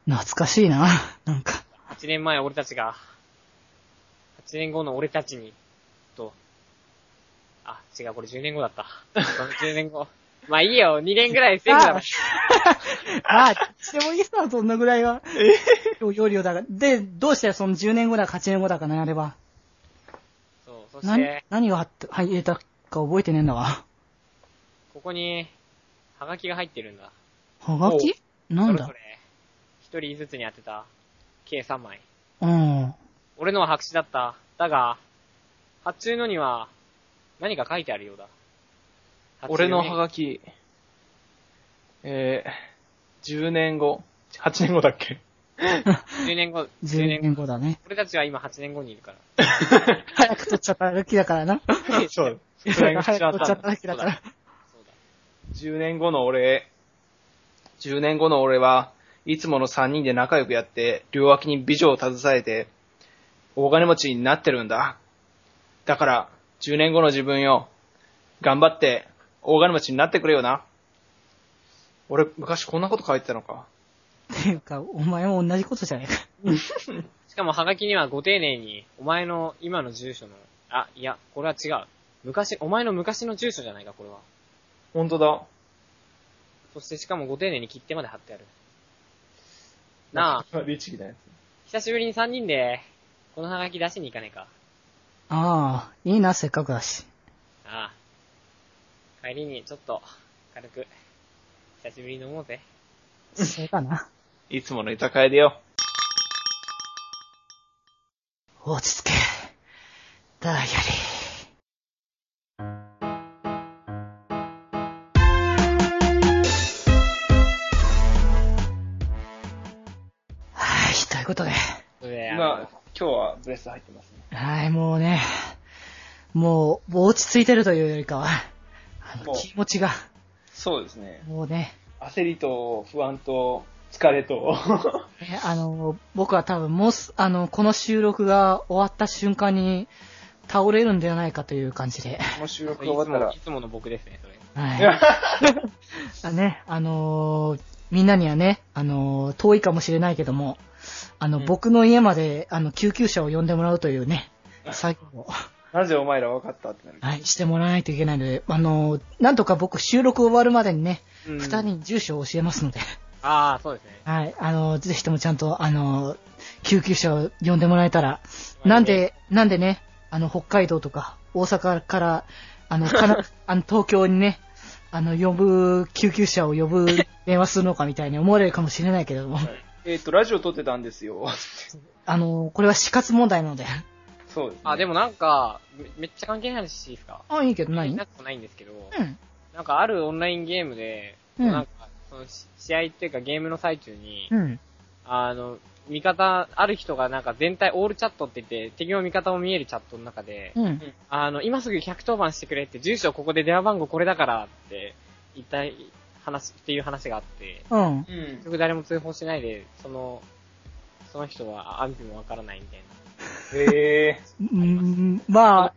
懐かしいな。なんか。8年前俺たちが、8年後の俺たちに、と、あ、違う、これ10年後だった。*laughs* その10年後。まあいいよ、2年ぐらいセーフだろ。ああ、*laughs* してもいいさ、そんなぐらいは。え？よりよだが。で、どうしてその10年後だか8年後だかな、あれば？そう、そし何て、、何が入って入れたか覚えてねえんだわ。ここに、ハガキが入ってるんだ。はがき？なんだ？それぞれ、一人ずつに当てた、計3枚。うん。俺のは白紙だった。だが、発注のには、何か書いてあるようだ。俺のハがガキ、えー、10年後、8年後だっけ？10年後、*laughs* 10 10年後。だね。俺たちは今8年後にいるから。*laughs* 早く取っちゃった時だからな。そう。早く取っちゃった時だから。そうだ。10年後の俺、10年後の俺はいつもの3人で仲良くやって、両脇に美女を携えて、大金持ちになってるんだ。だから、10年後の自分よ、頑張って、大金持ちになってくれよな。俺、昔こんなこと書いてたのか。っていうか、お前も同じことじゃないか。*laughs* しかもハガキにはご丁寧に、お前の今の住所の、あ、いや、これは違う。昔、お前の昔の住所じゃないか、これは。ほんとだ。そしてしかもご丁寧に切手まで貼ってある。なあ、律儀なや久しぶりに3人で、このハガキ出しに行かねえか。ああ、いいな、せっかくだし。ああ。帰りにちょっと、軽く、久しぶりに飲もうぜ。そうだな。つ。いつもの居酒屋でよ。落ち着け。ダイアリー。はい、ということで。今の、今日はブレス入ってますね。はい、もうね、もう、もう落ち着いてるというよりかは、あのもう気持ちが、そうですね。もうね、焦りと不安と疲れと。*laughs* ねあの、僕は多分もうす、あの、この収録が終わった瞬間に倒れるんではないかという感じで。もう収録いが終わったらつも、い。つもの僕ですね、それ。はい。*laughs* あね、あのーみんなにはね、あのー遠いかもしれないけども、あの、うん。僕の家まで、あの、救急車を呼んでもらうというね、作業を、*laughs* なぜお前ら分かったってなる。はい、してもらわないといけないので、あのーなんとか僕収録終わるまでにね、うん。二、人に住所を教えますので、ああ、そうですね。はい、あのーぜひともちゃんと、あのー救急車を呼んでもらえたら、なんで、なんでね、あの、北海道とか、大阪から、あの、かな、*laughs* あの、東京にね、あの、呼ぶ、救急車を呼ぶ電話するのかみたいに思われるかもしれないけれども、えっ、と、ラジオ撮ってたんですよ。あの、これは死活問題なので。そうです、ね。あ、でもなんか、めめっちゃ関係ない話いいですかあ、いいけど何なくもないんですけど、うん。なんかあるオンラインゲームで、うんなんか、そのし試合っていうかゲームの最中に、うん。あの、味方、ある人がなんか全体オールチャットって言って、敵も味方も見えるチャットの中で、うん。あの、今すぐ110番してくれって、住所ここで電話番号これだからって言った話、っていう話があって、うん。うん結。局誰も通報しないで、その、その人は安否もわからないみたいな。へえ。うん、まあ、はい。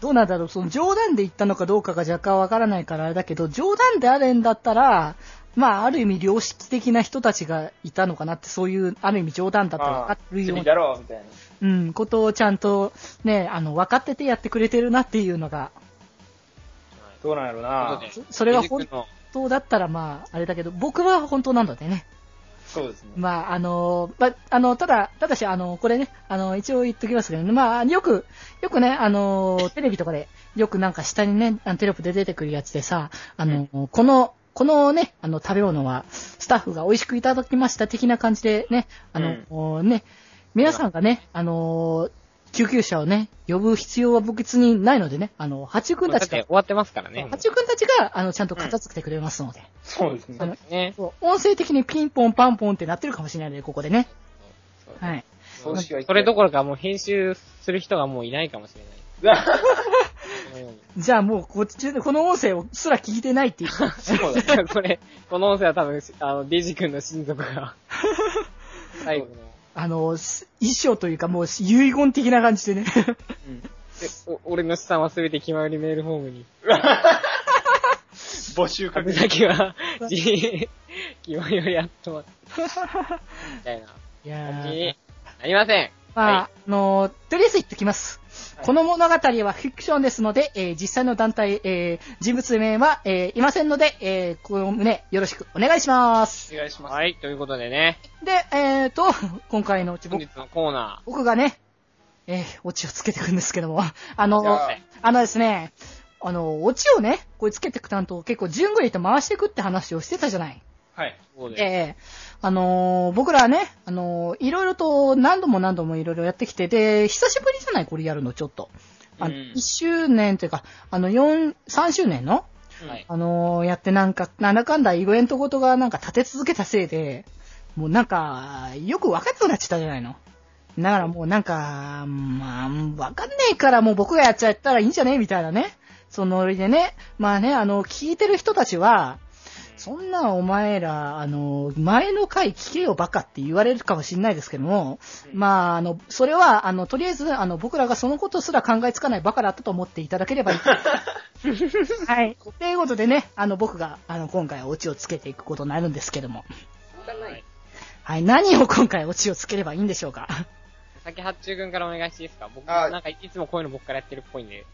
どうなんだろう、その冗談で言ったのかどうかが若干わからないからあれだけど、冗談であるんだったら、まあ、ある意味良識的な人たちがいたのかなって、そういう、ある意味冗談だったら、あるような、だろう、みたいな。うん、ことをちゃんと、ね、あの、分かっててやってくれてるなっていうのが、どうなんやろうな。そそれは本本当だったらまあ、あれだけど、僕は本当なのでね。そうですね。まあ、あの、ま、あの、ただ、ただし、あの、これね、あの、一応言っときますけどね、まあ、よく、よくね、あの、テレビとかで、よくなんか下にね、あのテロップで出てくるやつでさ、あの、この、このね、あの、食べ物は、スタッフが美味しくいただきました的な感じでね、あの、ね、皆さんがね、あの、救急車をね、呼ぶ必要は別にないのでね、あの、八君だたちが、終わってますからね。八君たちが、あの、ちゃんと片付けてくれますので、そうですね。あのね。そう音声的にピンポンパンポンってなってるかもしれないので、ここでね。そうはい。葬式はそれどころかもう編集する人がもういないかもしれない。*laughs* じゃあもう、こっちで、この音声をすら聞いてないっていう。そうだね。*laughs* これ、この音声は多分、あの、デイジ君の親族が、*laughs* 最後の、あの、す衣装というかもう遺言的な感じでね。うんでお俺の資産は全て決まりメールフォームに。募集かけ株だけは、じ、*laughs* 決まりをやっと、みたいないや感じにーなりません。まあ、はいあの、とりあえず言ってきます。はいこの物語はフィクションですので、えー実際の団体、えー人物名は、えーいませんので、えーこの旨よろしくお願いします。お願いします。はい、ということでね、で、えーと、今回の本日のコーナ僕がね、えー、オチをつけていくんですけども、*laughs* あのあ、あのですね、あの、オチをね、これつけていく担当結構順繰りと回していくって話をしてたじゃない。はい。ー、そうです。ええあのー僕らはね、あのーいろいろと何度も何度もいろいろやってきて、で、久しぶりじゃないこれやるの、ちょっと。あの、うん1周年というか、あの、4、3周年のはい。あのーやってなんか、なんだかんだイベントごとがなんか立て続けたせいで、もうなんか、よく分かんなくなっちゃったじゃないの。だからもうなんか、まあ、分かんねえからもう僕がやっちゃったらいいんじゃね？みたいなね。そのノリでね。まあね、あの、聞いてる人たちは、そんなお前ら、あの、前の回聞けよバカって言われるかもしれないですけども、まあ、あの、それは、あの、とりあえず、あの、僕らがそのことすら考えつかないバカだったと思っていただければいい。*laughs* はい。ということでね、あの、僕が、あの、今回はオチをつけていくことになるんですけども。はい。はい。何を今回オチをつければいいんでしょうか？先発注君からお願いしていいですか？僕、あなんかいつもこういうの僕からやってるっぽいんで。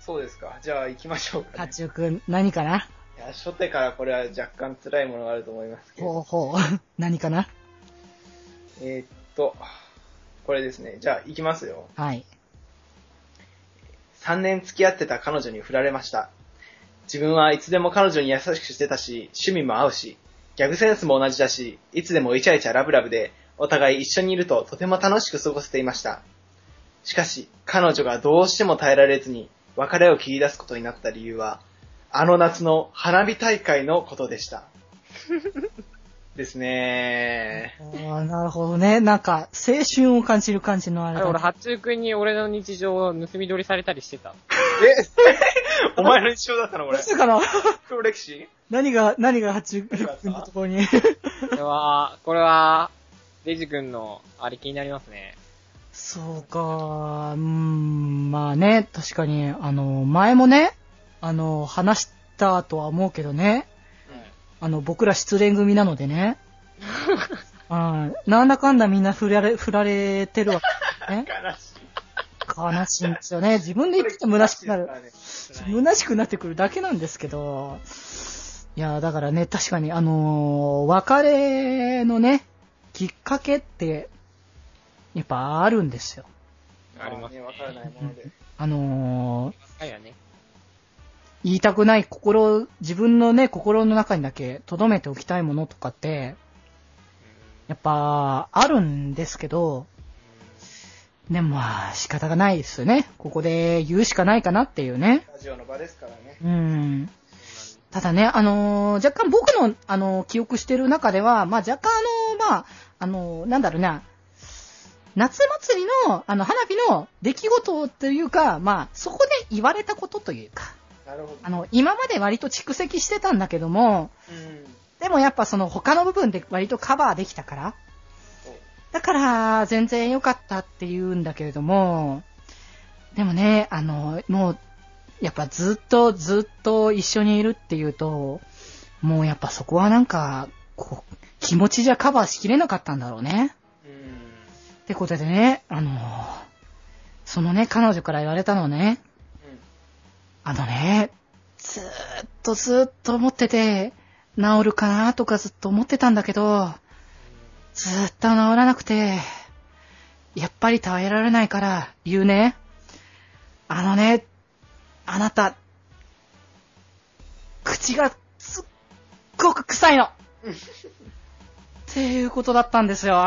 そうですか。じゃあ行きましょうか、タね。チュウくん、何かな？いや、初手からこれは若干辛いものがあると思いますけど。ほうほう。*laughs* 何かな？えーっと、これですね。じゃあ行きますよ。はい。3年付き合ってた彼女に振られました。自分はいつでも彼女に優しくしてたし、趣味も合うし、ギャグセンスも同じだし、いつでもイチャイチャラブラブで、お互い一緒にいるととても楽しく過ごせていました。しかし、彼女がどうしても耐えられずに、別れを切り出すことになった理由は、あの夏の花火大会のことでした。*laughs* ですねああ、なるほどね。なんか、青春を感じる感じのああれ、俺、れだね。発注君に俺の日常を盗み取りされたりしてた。え？*laughs* お前の日常だったのこれ。そうかな？黒歴史？何が、何が八中君のところに？これは、これは、デジ君の、あれ気になりますね。そうか、うーん、まあね、確かに、あの、前もね、あの、話したとは思うけどね、あの、僕ら失恋組なのでね、う *laughs* ん、なんだかんだみんな振られ、振られてるわけね。悲しい。悲しいんですよね。自分で言ってて虚しくなる。ね。虚しくなってくるだけなんですけど、いや、だからね、確かに、あのー別れのね、きっかけって、やっぱあるんですよ。ありますね。あのー。言いたくない心、自分のね、心の中にだけ留めておきたいものとかって、やっぱ、あるんですけど、でもまあ、仕方がないですよね。ここで言うしかないかなっていうね。ラジオの場ですからね。うん。ただね、あのー若干僕の、あのー記憶してる中では、まあ若干あのーまあ、あのーなんだろうな、夏祭りの、あの、花火の出来事というか、まあ、そこで言われたことというか。あの、今まで割と蓄積してたんだけども、うん。でもやっぱその他の部分で割とカバーできたから、だから全然良かったって言うんだけれども、でもね、あの、もうやっぱずっとずっと一緒にいるっていうと、もうやっぱそこはなんか、こう、気持ちじゃカバーしきれなかったんだろうね。うん。ってことでね、あのそのね、彼女から言われたのはね、あのね、ずーっとずっと思ってて、治るかなとかずっと思ってたんだけど、ずーっと治らなくて、やっぱり耐えられないから言うね。あのね、あなた、口がすっごく臭いの。っていうことだったんですよ。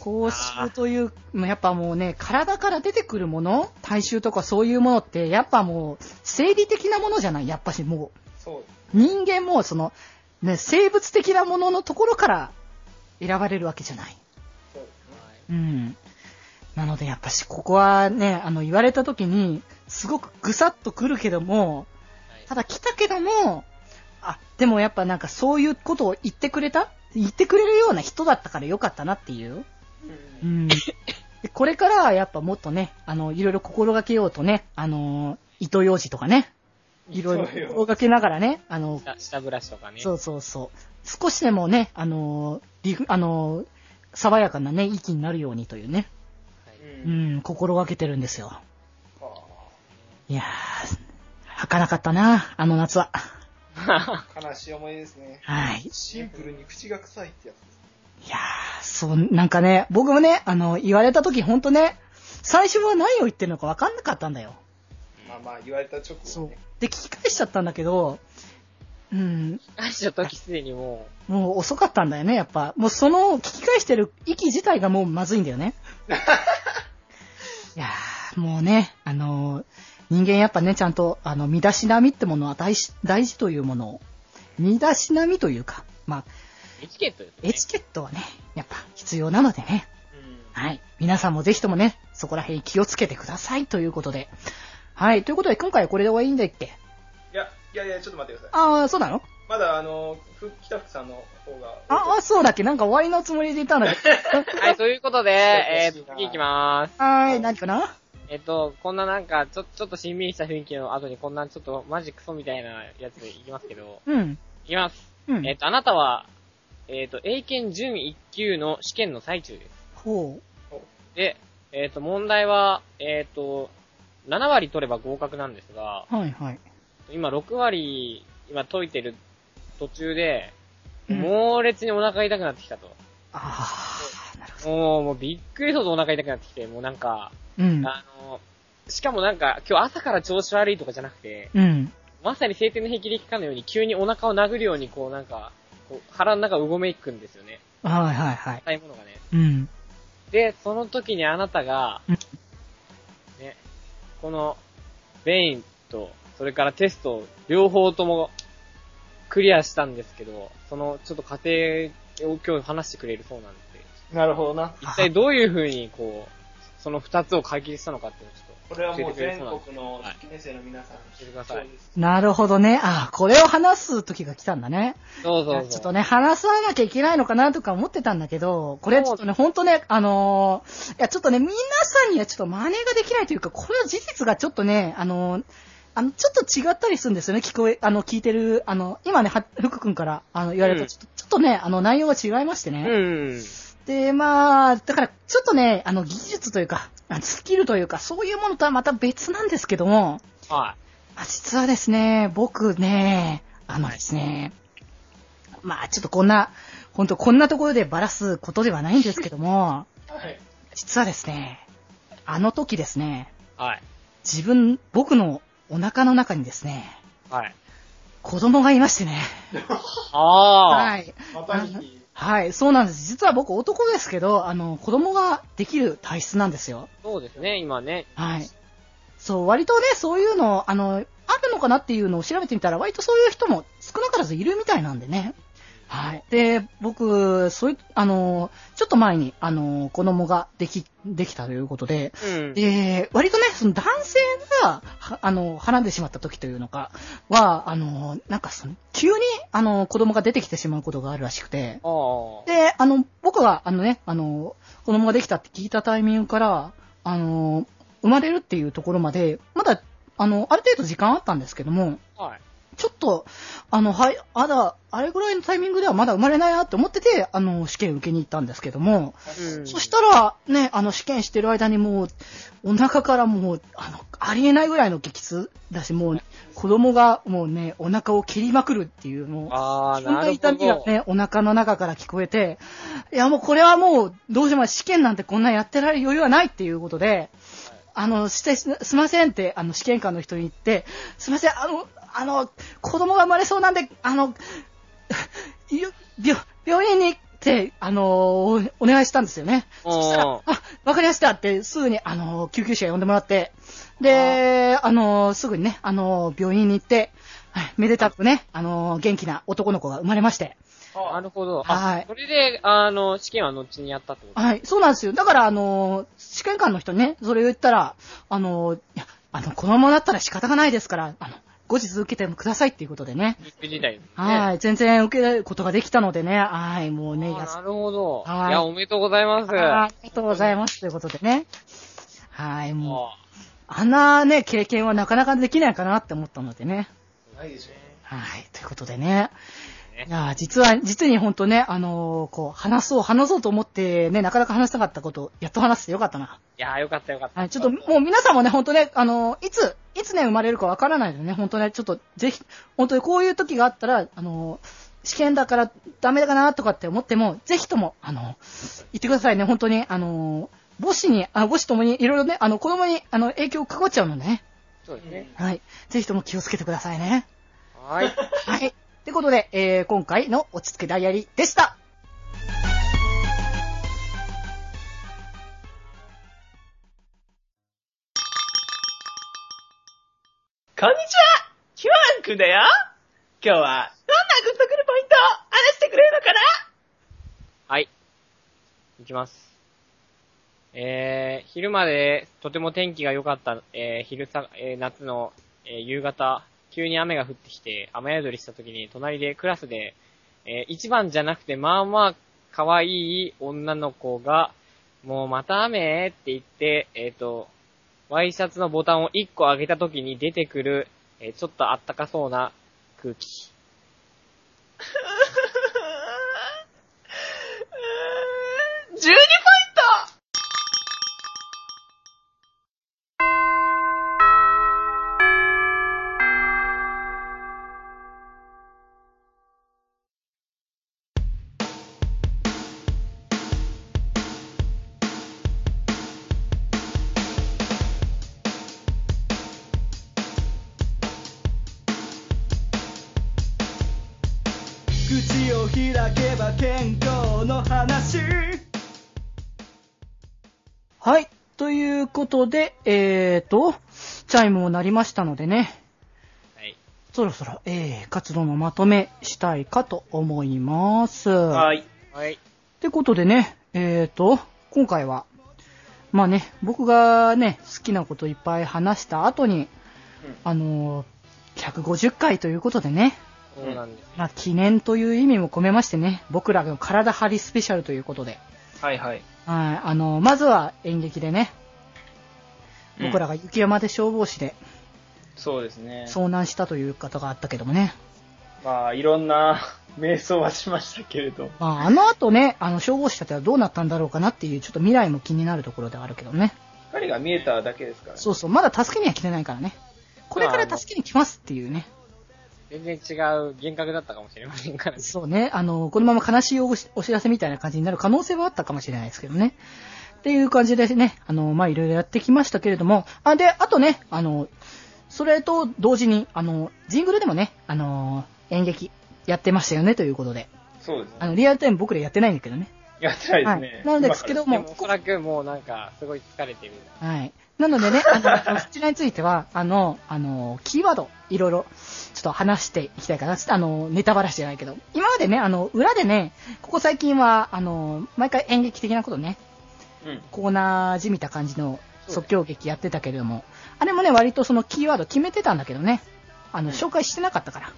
口臭という、まあやっぱもうね、体から出てくるもの体臭とかそういうものって、やっぱもう、生理的なものじゃないやっぱしもそう。う、人間もその、ね、生物的なもののところから選ばれるわけじゃない。そうね。うん。なのでやっぱし、ここはね、あの、言われた時に、すごくぐさっとくるけども、ただ来たけども、あ、でもやっぱなんかそういうことを言ってくれた？言ってくれるような人だったからよかったなっていう。う。うんこれからはやっぱもっとね、あの、いろいろ心がけようとね、あの、糸ようじとかね、いろいろ心がけながらね、あの、下下ブラシとかね。そうそうそう。少しでもね、あの、リフあの、爽やかなね、息になるようにというね、はい。う。うんん、心がけてるんですよ。はいやー、儚かったな、あの夏は。あ *laughs* 悲しい思い出ですね。はい。シンプルに口が臭いってやつです。いやー、そう、なんかね、僕もね、あの、言われた時ほんとね、最初は何を言ってるのか分かんなかったんだよ。まあまあ、言われた直そう後ね。。で、聞き返しちゃったんだけど、うん、返した時すでにももう遅かったんだよね、やっぱ。もうその聞き返してる息自体がもうまずいんだよね。*laughs* いやー、もうね、あのー人間やっぱね、ちゃんと、あの、身だしなみってものは大事、大事というものを、身だしなみというか、まあ、う、エチケットですね。エチケットはね、やっぱ必要なのでね。うん。はい。皆さんもぜひともね、そこら辺気をつけてくださいということで。はい。ということで、今回はこれで終わりんだっけ？いや、いやいや、ちょっと待ってください。あー、そうなの？まだ、あの、ふ北福さんの方が。あ、あ、そうだっけ？なんか終わりのつもりでいたので。*laughs* はい、ということで、えーと、次行きまーす。はーい、何かな？えっと、こんななんか、ちょ、ちょっとしんみりした雰囲気の後に、こんなちょっとマジクソみたいなやつでいきますけど、うん。いきます。うん。えっと、あなたは、えっと、英検準1級の試験の最中です。ほで、えっと、問題は、えっと、7割取れば合格なんですが、う。はいはい。今6割、今解いてる途中で、うん猛烈にお腹痛くなってきたと。あー、なるほもう、もうびっくりするほどお腹痛くなってきて、もうなんか、ど。うん。あの、しかもなんか、今日朝から調子悪いとかじゃなくて、うん。まさに晴天の霹靂かのように急にお腹を殴るようにこうなんか、こう腹の中うごめいくんですよね。はいはいはい。硬いものがね。うん。で、その時にあなたがうん、ね、この、ベインと、それからテスト、両方とも、クリアしたんですけど、その、ちょっと過程を今日話してくれるそうなんで、なるほどな。一体どういう風に、こう、その二つを解決したのかっていうのをちょっと、これはもう全国の受験生の皆さん、教えてくださいなるほどね。あ、これを話す時が来たんだね。そうそうそう。ちょっとね、話さなきゃいけないのかなとか思ってたんだけど、これちょっとね、ほんとね、あのーいや、ちょっとね、皆さんにはちょっと真似ができないというか、この事実がちょっとね、あのーあの、ちょっと違ったりするんですよね、聞こえ、あの、聞いてる、あの、今ね、は福くんから、あの、言われた、うんちょっと、ちょっとね、あの、内容が違いましてね。うん。で、まあ、だから、ちょっとね、あの、技術というか、スキルというか、そういうものとはまた別なんですけども、はまあ、実はですね、僕ね、あのですね、まあちょっとこんな、ほんとこんなところでばらすことではないんですけども、はい。実はですね、あの時ですね、い。はい。自分、僕のお腹の中にですね、はい。子供がいましてね。*laughs* ああ。はい。マタニティ。はい、そうなんです。実は僕男ですけど、あの、子供ができる体質なんですよ。そうですね、今ね。はい。そう、割とね、そういうの、あの、あるのかなっていうのを調べてみたら、割とそういう人も少なからずいるみたいなんでね。はい。で、僕、そういう、あの、ちょっと前に、あの、子供ができ、できたということで、うん。で、割とね、その男性が、はあの、はらんでしまった時というのか、は、あの、なんかその、急に、あの、子供が出てきてしまうことがあるらしくて。で、あの、僕が、あのね、あの、子供ができたって聞いたタイミングから、あの、生まれるっていうところまで、まだ、あの、ある程度時間あったんですけども、はい。ちょっと、あの、はい、あだ、あれぐらいのタイミングではまだ生まれないなって思ってて、あの、試験受けに行ったんですけども、うんそしたら、ね、あの、試験してる間にもう、お腹からもう、あの、ありえないぐらいの激痛だし、もう、子供がもうね、お腹を切りまくるっていう、もう、そんな痛みがど。ね、お腹の中から聞こえて、いやもうこれはもう、どうしようも試験なんてこんなやってられる余裕はないっていうことで、あの、して、すすいませんって、あの、試験官の人に言って、すいません、あの、あの、子供が生まれそうなんで、あの、*laughs* 病、病院に行って、あの、おお願いしたんですよね。そしたら、あ、わかりましたって、すぐに、あの、救急車呼んでもらって、で、あの、すぐにね、あの、病院に行って、はいめでたくね、あの、元気な男の子が生まれまして。なるほど。あはい、それで、あの、試験は後にやったってこと？はい、そうなんですよ。だから、あの、試験官の人にね、それを言ったら、あの、いや、あの、このままだったら仕方がないですから、あの、後日受けてもくださいっていうことでね。緊急事態ですね。はい、全然受けることができたのでね、はい、もうね、なるほど。はいいや、おめでとうございます。ありがとうございますということでね。はい、もう、もあんなね、経験はなかなかできないかなって思ったのでね。ないでしょ。はい、ということでね。ねいやー実は、実に本当ね、あのーこう、話そう、話そうと思ってね、なかなか話したかったこと、やっと話してよかったな。ういやー、よかったよかった。はい、ちょっともう皆さんもね、本当ね、あのーいつ、いつね、生まれるかわからないのでね、本当ね、ちょっと、ぜひ、本当にこういう時があったら、あのー試験だからダメだなとかって思っても、ぜひとも、あのー言ってくださいね、本当に、あのー母子に、あ母子ともにいろいろね、あの、子供に、あの、影響かかっちゃうのでね。そうですね。はい。ぜひとも気をつけてくださいね。はい。はい。ってことで、えー、今回の落ち着けダイアリーでした。こんにちはキワンくんだよ今日は、どんなグッとくるポイントを話してくれるのかな？はい。いきます。えー、昼までとても天気が良かった、えー、昼さ、えー、夏の、えー、夕方、急に雨が降ってきて、雨宿りした時に隣でクラスで、えー、一番じゃなくて、まあまあ、可愛い女の子が、もうまた雨って言って、えっ、と、ワイシャツのボタンを1個上げた時に出てくる、えーちょっとあったかそうな空気。*laughs* 12ことで、えーと、チャイムも鳴りましたのでね、はい。そろそろ、えー、活動のまとめしたいかと思います。はい。はい。ってことでね、えーと、今回は、まあね、僕がね、好きなこといっぱい話した後に、あのー、150回ということでね、そうなんです。まあ記念という意味も込めましてね、僕らの体張りスペシャルということで、はいはい。はい、あのー、まずは演劇でね、僕らが雪山で消防士でそうですね。遭難したという方があったけどもね、まあ、いろんな *laughs* 瞑想はしましたけれど。まあ、あの後ね、あの消防士たちはどうなったんだろうかなっていう、ちょっと未来も気になるところではあるけどね。光が見えただけですからね。そうそう、まだ助けには来てないからね。これから助けに来ますっていうね。全然違う幻覚だったかもしれませんからね。そうね、あの、このまま悲しいお知らせみたいな感じになる可能性はあったかもしれないですけどね。っていう感じでね、あの、まあ、いろいろやってきましたけれども、あ、で、あとね、あの、それと同時に、あの、ジングルでもね、あの、演劇やってましたよねということで、そうですね。あの、リアルタイム僕らやってないんだけどね。やってないですはいね。。なのですけどもおそらくもうなんか、すごい疲れてる。はい。なのでね、あの、そちらについては、あの、あの、キーワード、いろいろ、ちょっと話していきたいかな。あの、ネタバラシじゃないけど。今までね、あの、裏でね、ここ最近は、あの、毎回演劇的なことね、うん。コーナーじみた感じの即興劇やってたけれども、あれもね、割とそのキーワード決めてたんだけどね、あの、紹介してなかったから。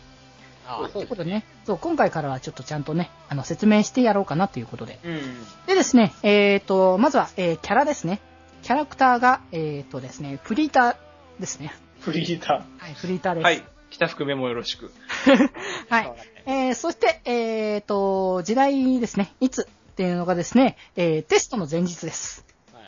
ああ、とそううことでね、そう、今回からはちょっとちゃんとね、あの、説明してやろうかなということで。うん。でですね、えーと、まずは、えーキャラですね。キャラクターが、えーとですね、フリーターですね。フリータはい、フリーターでー。す。はい。北福メモよろしく。*laughs* はい。えー、そして、えーと、時代ですね。いつっていうのがですね、えー、テストの前日です。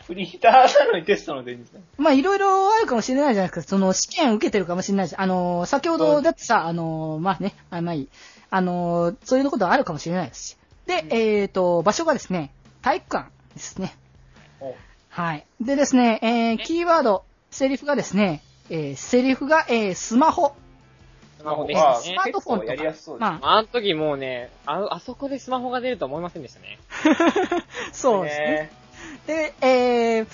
フリーターなのにテストの前日ね。まあ、いろいろあるかもしれないじゃないですか。その、試験受けてるかもしれないし、あのー、先ほどだってさ、あのー、まあね、あまあいい。あのー、そういうことあるかもしれないですし。で、えーと、場所がですね、体育館ですね。おはい。でですね、えー、キーワード、セリフがですね、えー、セリフが、えー、スマホ。スマホでねスマ。ートフォンやりやすそうですまあ、あの時もうね、あ、あそこでスマホが出るとは思いませんでしたね。*laughs* そうですね。で、えー、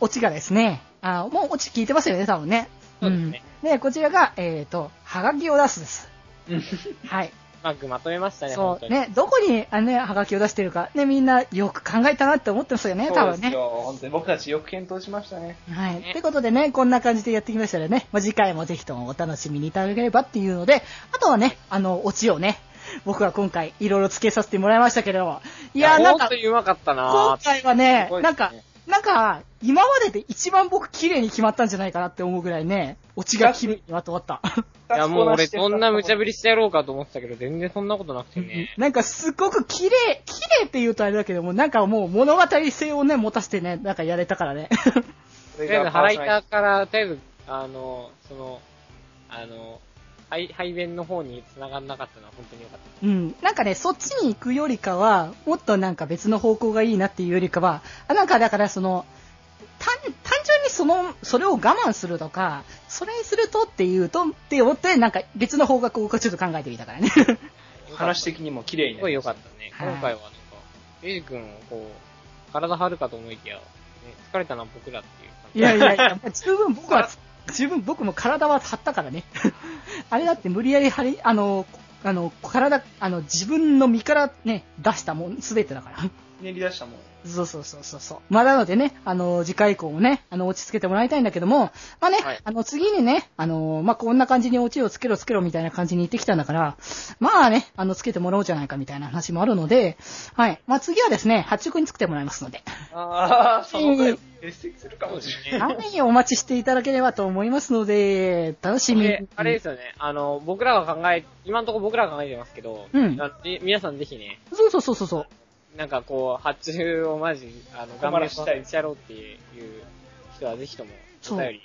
お、オチがですね、あもうオチ聞いてますよね、多分ね。そうですね。うん。で、こちらが、えーと、はがきを出すです。*laughs* はい。うまくまとめましたね、そう。本当に。ね、どこに、あのね、はがきを出してるか、ね、みんなよく考えたなって思ってますよね、多分ね。そうですよ。本当に僕たちよく検討しましたね。はい。ねってことでね、こんな感じでやってきましたらね、まあ、次回もぜひともお楽しみにいただければっていうので、あとはね、あの、オチをね、僕は今回いろいろ付けさせてもらいましたけれども、いや、なんかうまかった今な回はねねなんか、なんか、今までで一番僕綺麗に決まったんじゃないかなって思うぐらいね、オチが綺麗にまとまった。いや、もう俺そんな無茶ぶりしてやろうかと思ってたけど、全然そんなことなくてね。*laughs* なんかすごく綺麗、綺麗って言うとあれだけども、なんかもう物語性をね、持たせてね、なんかやれたからね。とりとりあえず、腹板から、とりあえず、あの、その、あの、排、排便の方に繋がんなかったのは本当に良かった。うん。なんかね、そっちに行くよりかは、もっとなんか別の方向がいいなっていうよりかは、あなんかだからその、単、単純にその、それを我慢するとか、それにするとっていうと、って思って、なんか別の方角をちょっと考えてみたからね。*laughs* 話的にも綺麗にすごいなりまし良かったね。はい今回はなんか、エイジ君をこう、体張るかと思いきや、ね、疲れたのは僕らっていう感じ。いやいやいや、*laughs* 十分僕は、十分僕も体は張ったからね。*laughs* あれだって無理やり張り、あの、あの、体、あの、自分の身からね、出したもん、すべてだから。ひねり出したもん。そうそうそうそうそう。まあ、なのでね、あの、次回以降もね、あの、落ち着けてもらいたいんだけども、まあね、はいあの、次にね、あの、まあ、こんな感じにオチをつけろつけろみたいな感じに言ってきたんだから、まあね、あの、つけてもらおうじゃないかみたいな話もあるので、はい。まあ、次はですね、八中につけてもらいますので、ああ、その回欠席するかもしれない。はい、お待ちしていただければと思いますので、楽しみあれですよね、あの、僕らが考え、今のところ僕らが考えてますけど、うん皆さんぜひね、そうそうそうそうそう。なんかこう、発注をマジ、あの、困らしたいしてやろうっていう人はぜひとも、お便り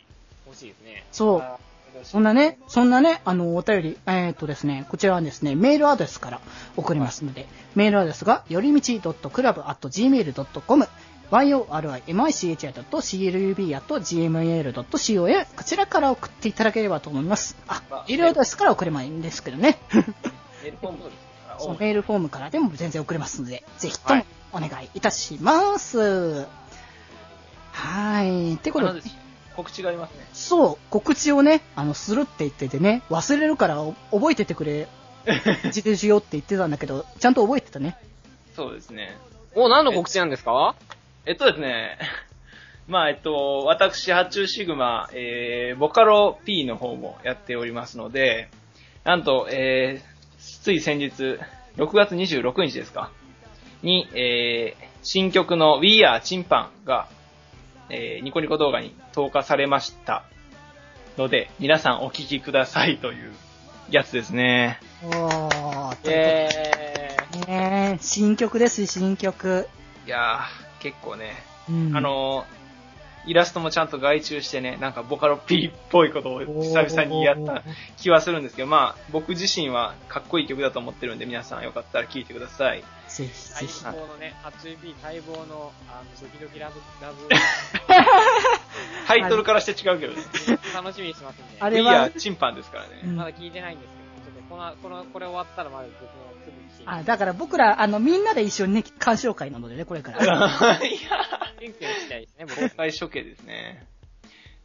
欲しいですね。そう。そんなね、そんなね、あの、お便り、えーっとですね、こちらはですね、メールアドレスから送りますので、メールアドレスが、よりみち .club.gmail.com、yorimichi.club.gmail.com、こちらから送っていただければと思います。あ、メールアドレスから送ればいいんですけどね。メールフォームそうメールフォームからでも全然送れますので、ぜひともお願いいたします。はい。ってことです告知がありますね。そう、告知をね、あの、するって言っててね、忘れるからお覚えててくれ、*laughs* 自転しようって言ってたんだけど、ちゃんと覚えてたね。そうですね。お、何の告知なんですか？えっとですね、*laughs* まあ、えっと、私、発注シグマ、えー、ボカロ P の方もやっておりますので、なんと、えー、つい先日、6月26日ですか、に、えー、新曲の We Are チンパンが、えー、ニコニコ動画に投下されましたので、皆さんお聴きくださいというやつですね。おー、えことでね、新曲です、新曲。いやー、結構ね、うん。あ、のー、イラストもちゃんと外注してね、なんかボカロ P っぽいことを久々にやった気はするんですけど、まあ、僕自身はかっこいい曲だと思ってるんで、皆さんよかったら聴いてください。ぜひぜ待ひ。望のね、8B 待望の、あの、ドキドキラブ、ラブ、*laughs* タイトルからして違うけどね。楽しみにしてますんで。あれは are チンパンですからね。うんまだ聞いてないんですこの、この、これ終わったらまだ僕もすぐにあ、だから僕ら、あの、みんなで一緒にね、鑑賞会なのでね、これから。*laughs* いや元気にしたいですね、僕公開処刑ですね。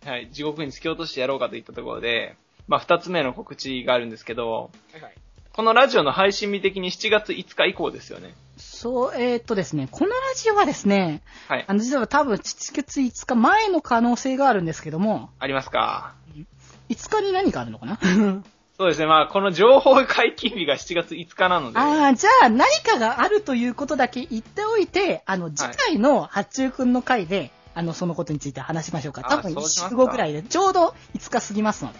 はい、地獄に突き落としてやろうかといったところで、まあ、二つ目の告知があるんですけど、はいはい。このラジオの配信日的に7月5日以降ですよね。そう、えー、っとですね、このラジオはですね、はいあ。の、実は多分、7月5日前の可能性があるんですけども、ありますか？5日に何かあるのかな？*laughs* そうですね。まあ、この情報解禁日が7月5日なので。ああ、じゃあ何かがあるということだけ言っておいて、あの、次回の八中くんの回で、あの、そのことについて話しましょうか。あ多分1そうしますか週後ぐらいで、ちょうど5日過ぎますので、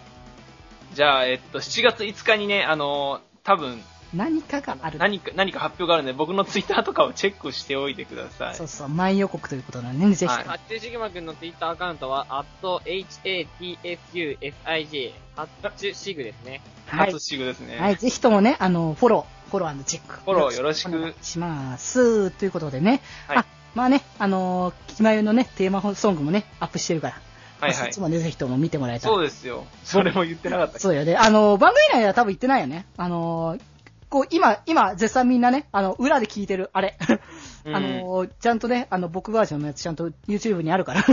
じゃあ、えっと、7月5日にね、あの、多分、何かがある。何か、何か発表があるんで、僕のツイッターとかをチェックしておいてください。そうそう、前予告ということなんでね、ぜひとも。はハッチューシグマくんのツイッターアカウントは、アット HATSUSIG、ハッチュシグですね。はい初。シグですね。はい、ぜひともね、あの、フォロー、フォローチェック。フォローよろしくお願いします。ということでね。はいあ、まあね、あのー、キマユのね、テーマソングもね、アップしてるから。はいはいまあそっち。もね、ぜひとも見てもらえたら。そうですよ。それも言ってなかったそうよね。あのー、番組内では多分言ってないよね。あのー、こう、今、今、絶賛みんなね、あの、裏で聞いてる、あれ。うんあのー、ちゃんとね、あの、僕バージョンのやつちゃんと YouTube にあるから。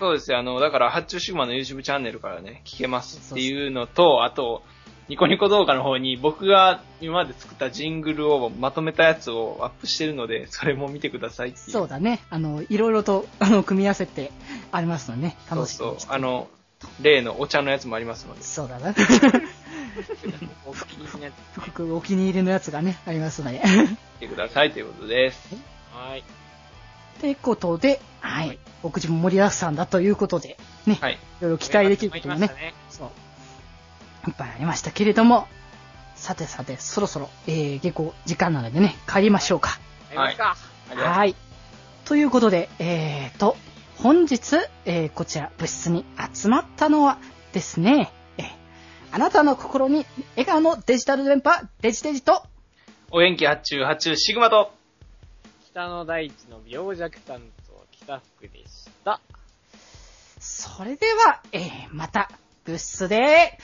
そうですよ。あの、だから、発注シグマの YouTube チャンネルからね、聞けますっていうのと、あと、ニコニコ動画の方に僕が今まで作ったジングルをまとめたやつをアップしてるので、それも見てくださいっていう。そうだね。あの、いろいろと、あの、組み合わせてありますのでね、そう楽しみそうにして。あの、例のお茶のやつもありますので。そうだな。*laughs* お気に入りのや僕お気に入りのやつがね、ありますので。見てくださいということです。つ。はい。ってことで、はい。はい僕自分盛りだくさんだということで、ね、はい。いろいろ期待できることもね。そう。いっぱいありましたけれども、さてさて、そろそろ、えー、結構時間なのでね、帰りましょうか。やりますか。ありがとうはい。ということで、えーと、本日、えー、こちら、部室に集まったのはですね、えー、あなたの心に笑顔のデジタル電波、デジデジと、お元気発注発注シグマと、北の大地の病弱担当、北福でした。それでは、えー、また、部室で、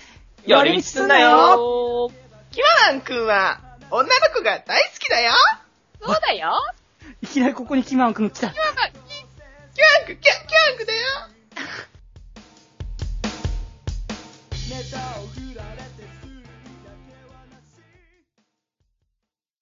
寄り道すんなよ。キマラン君は、女の子が大好きだよ。そうだよ。いきなりここにキマンくん来た。キマンク、キャ、キャンクだよネタを振られ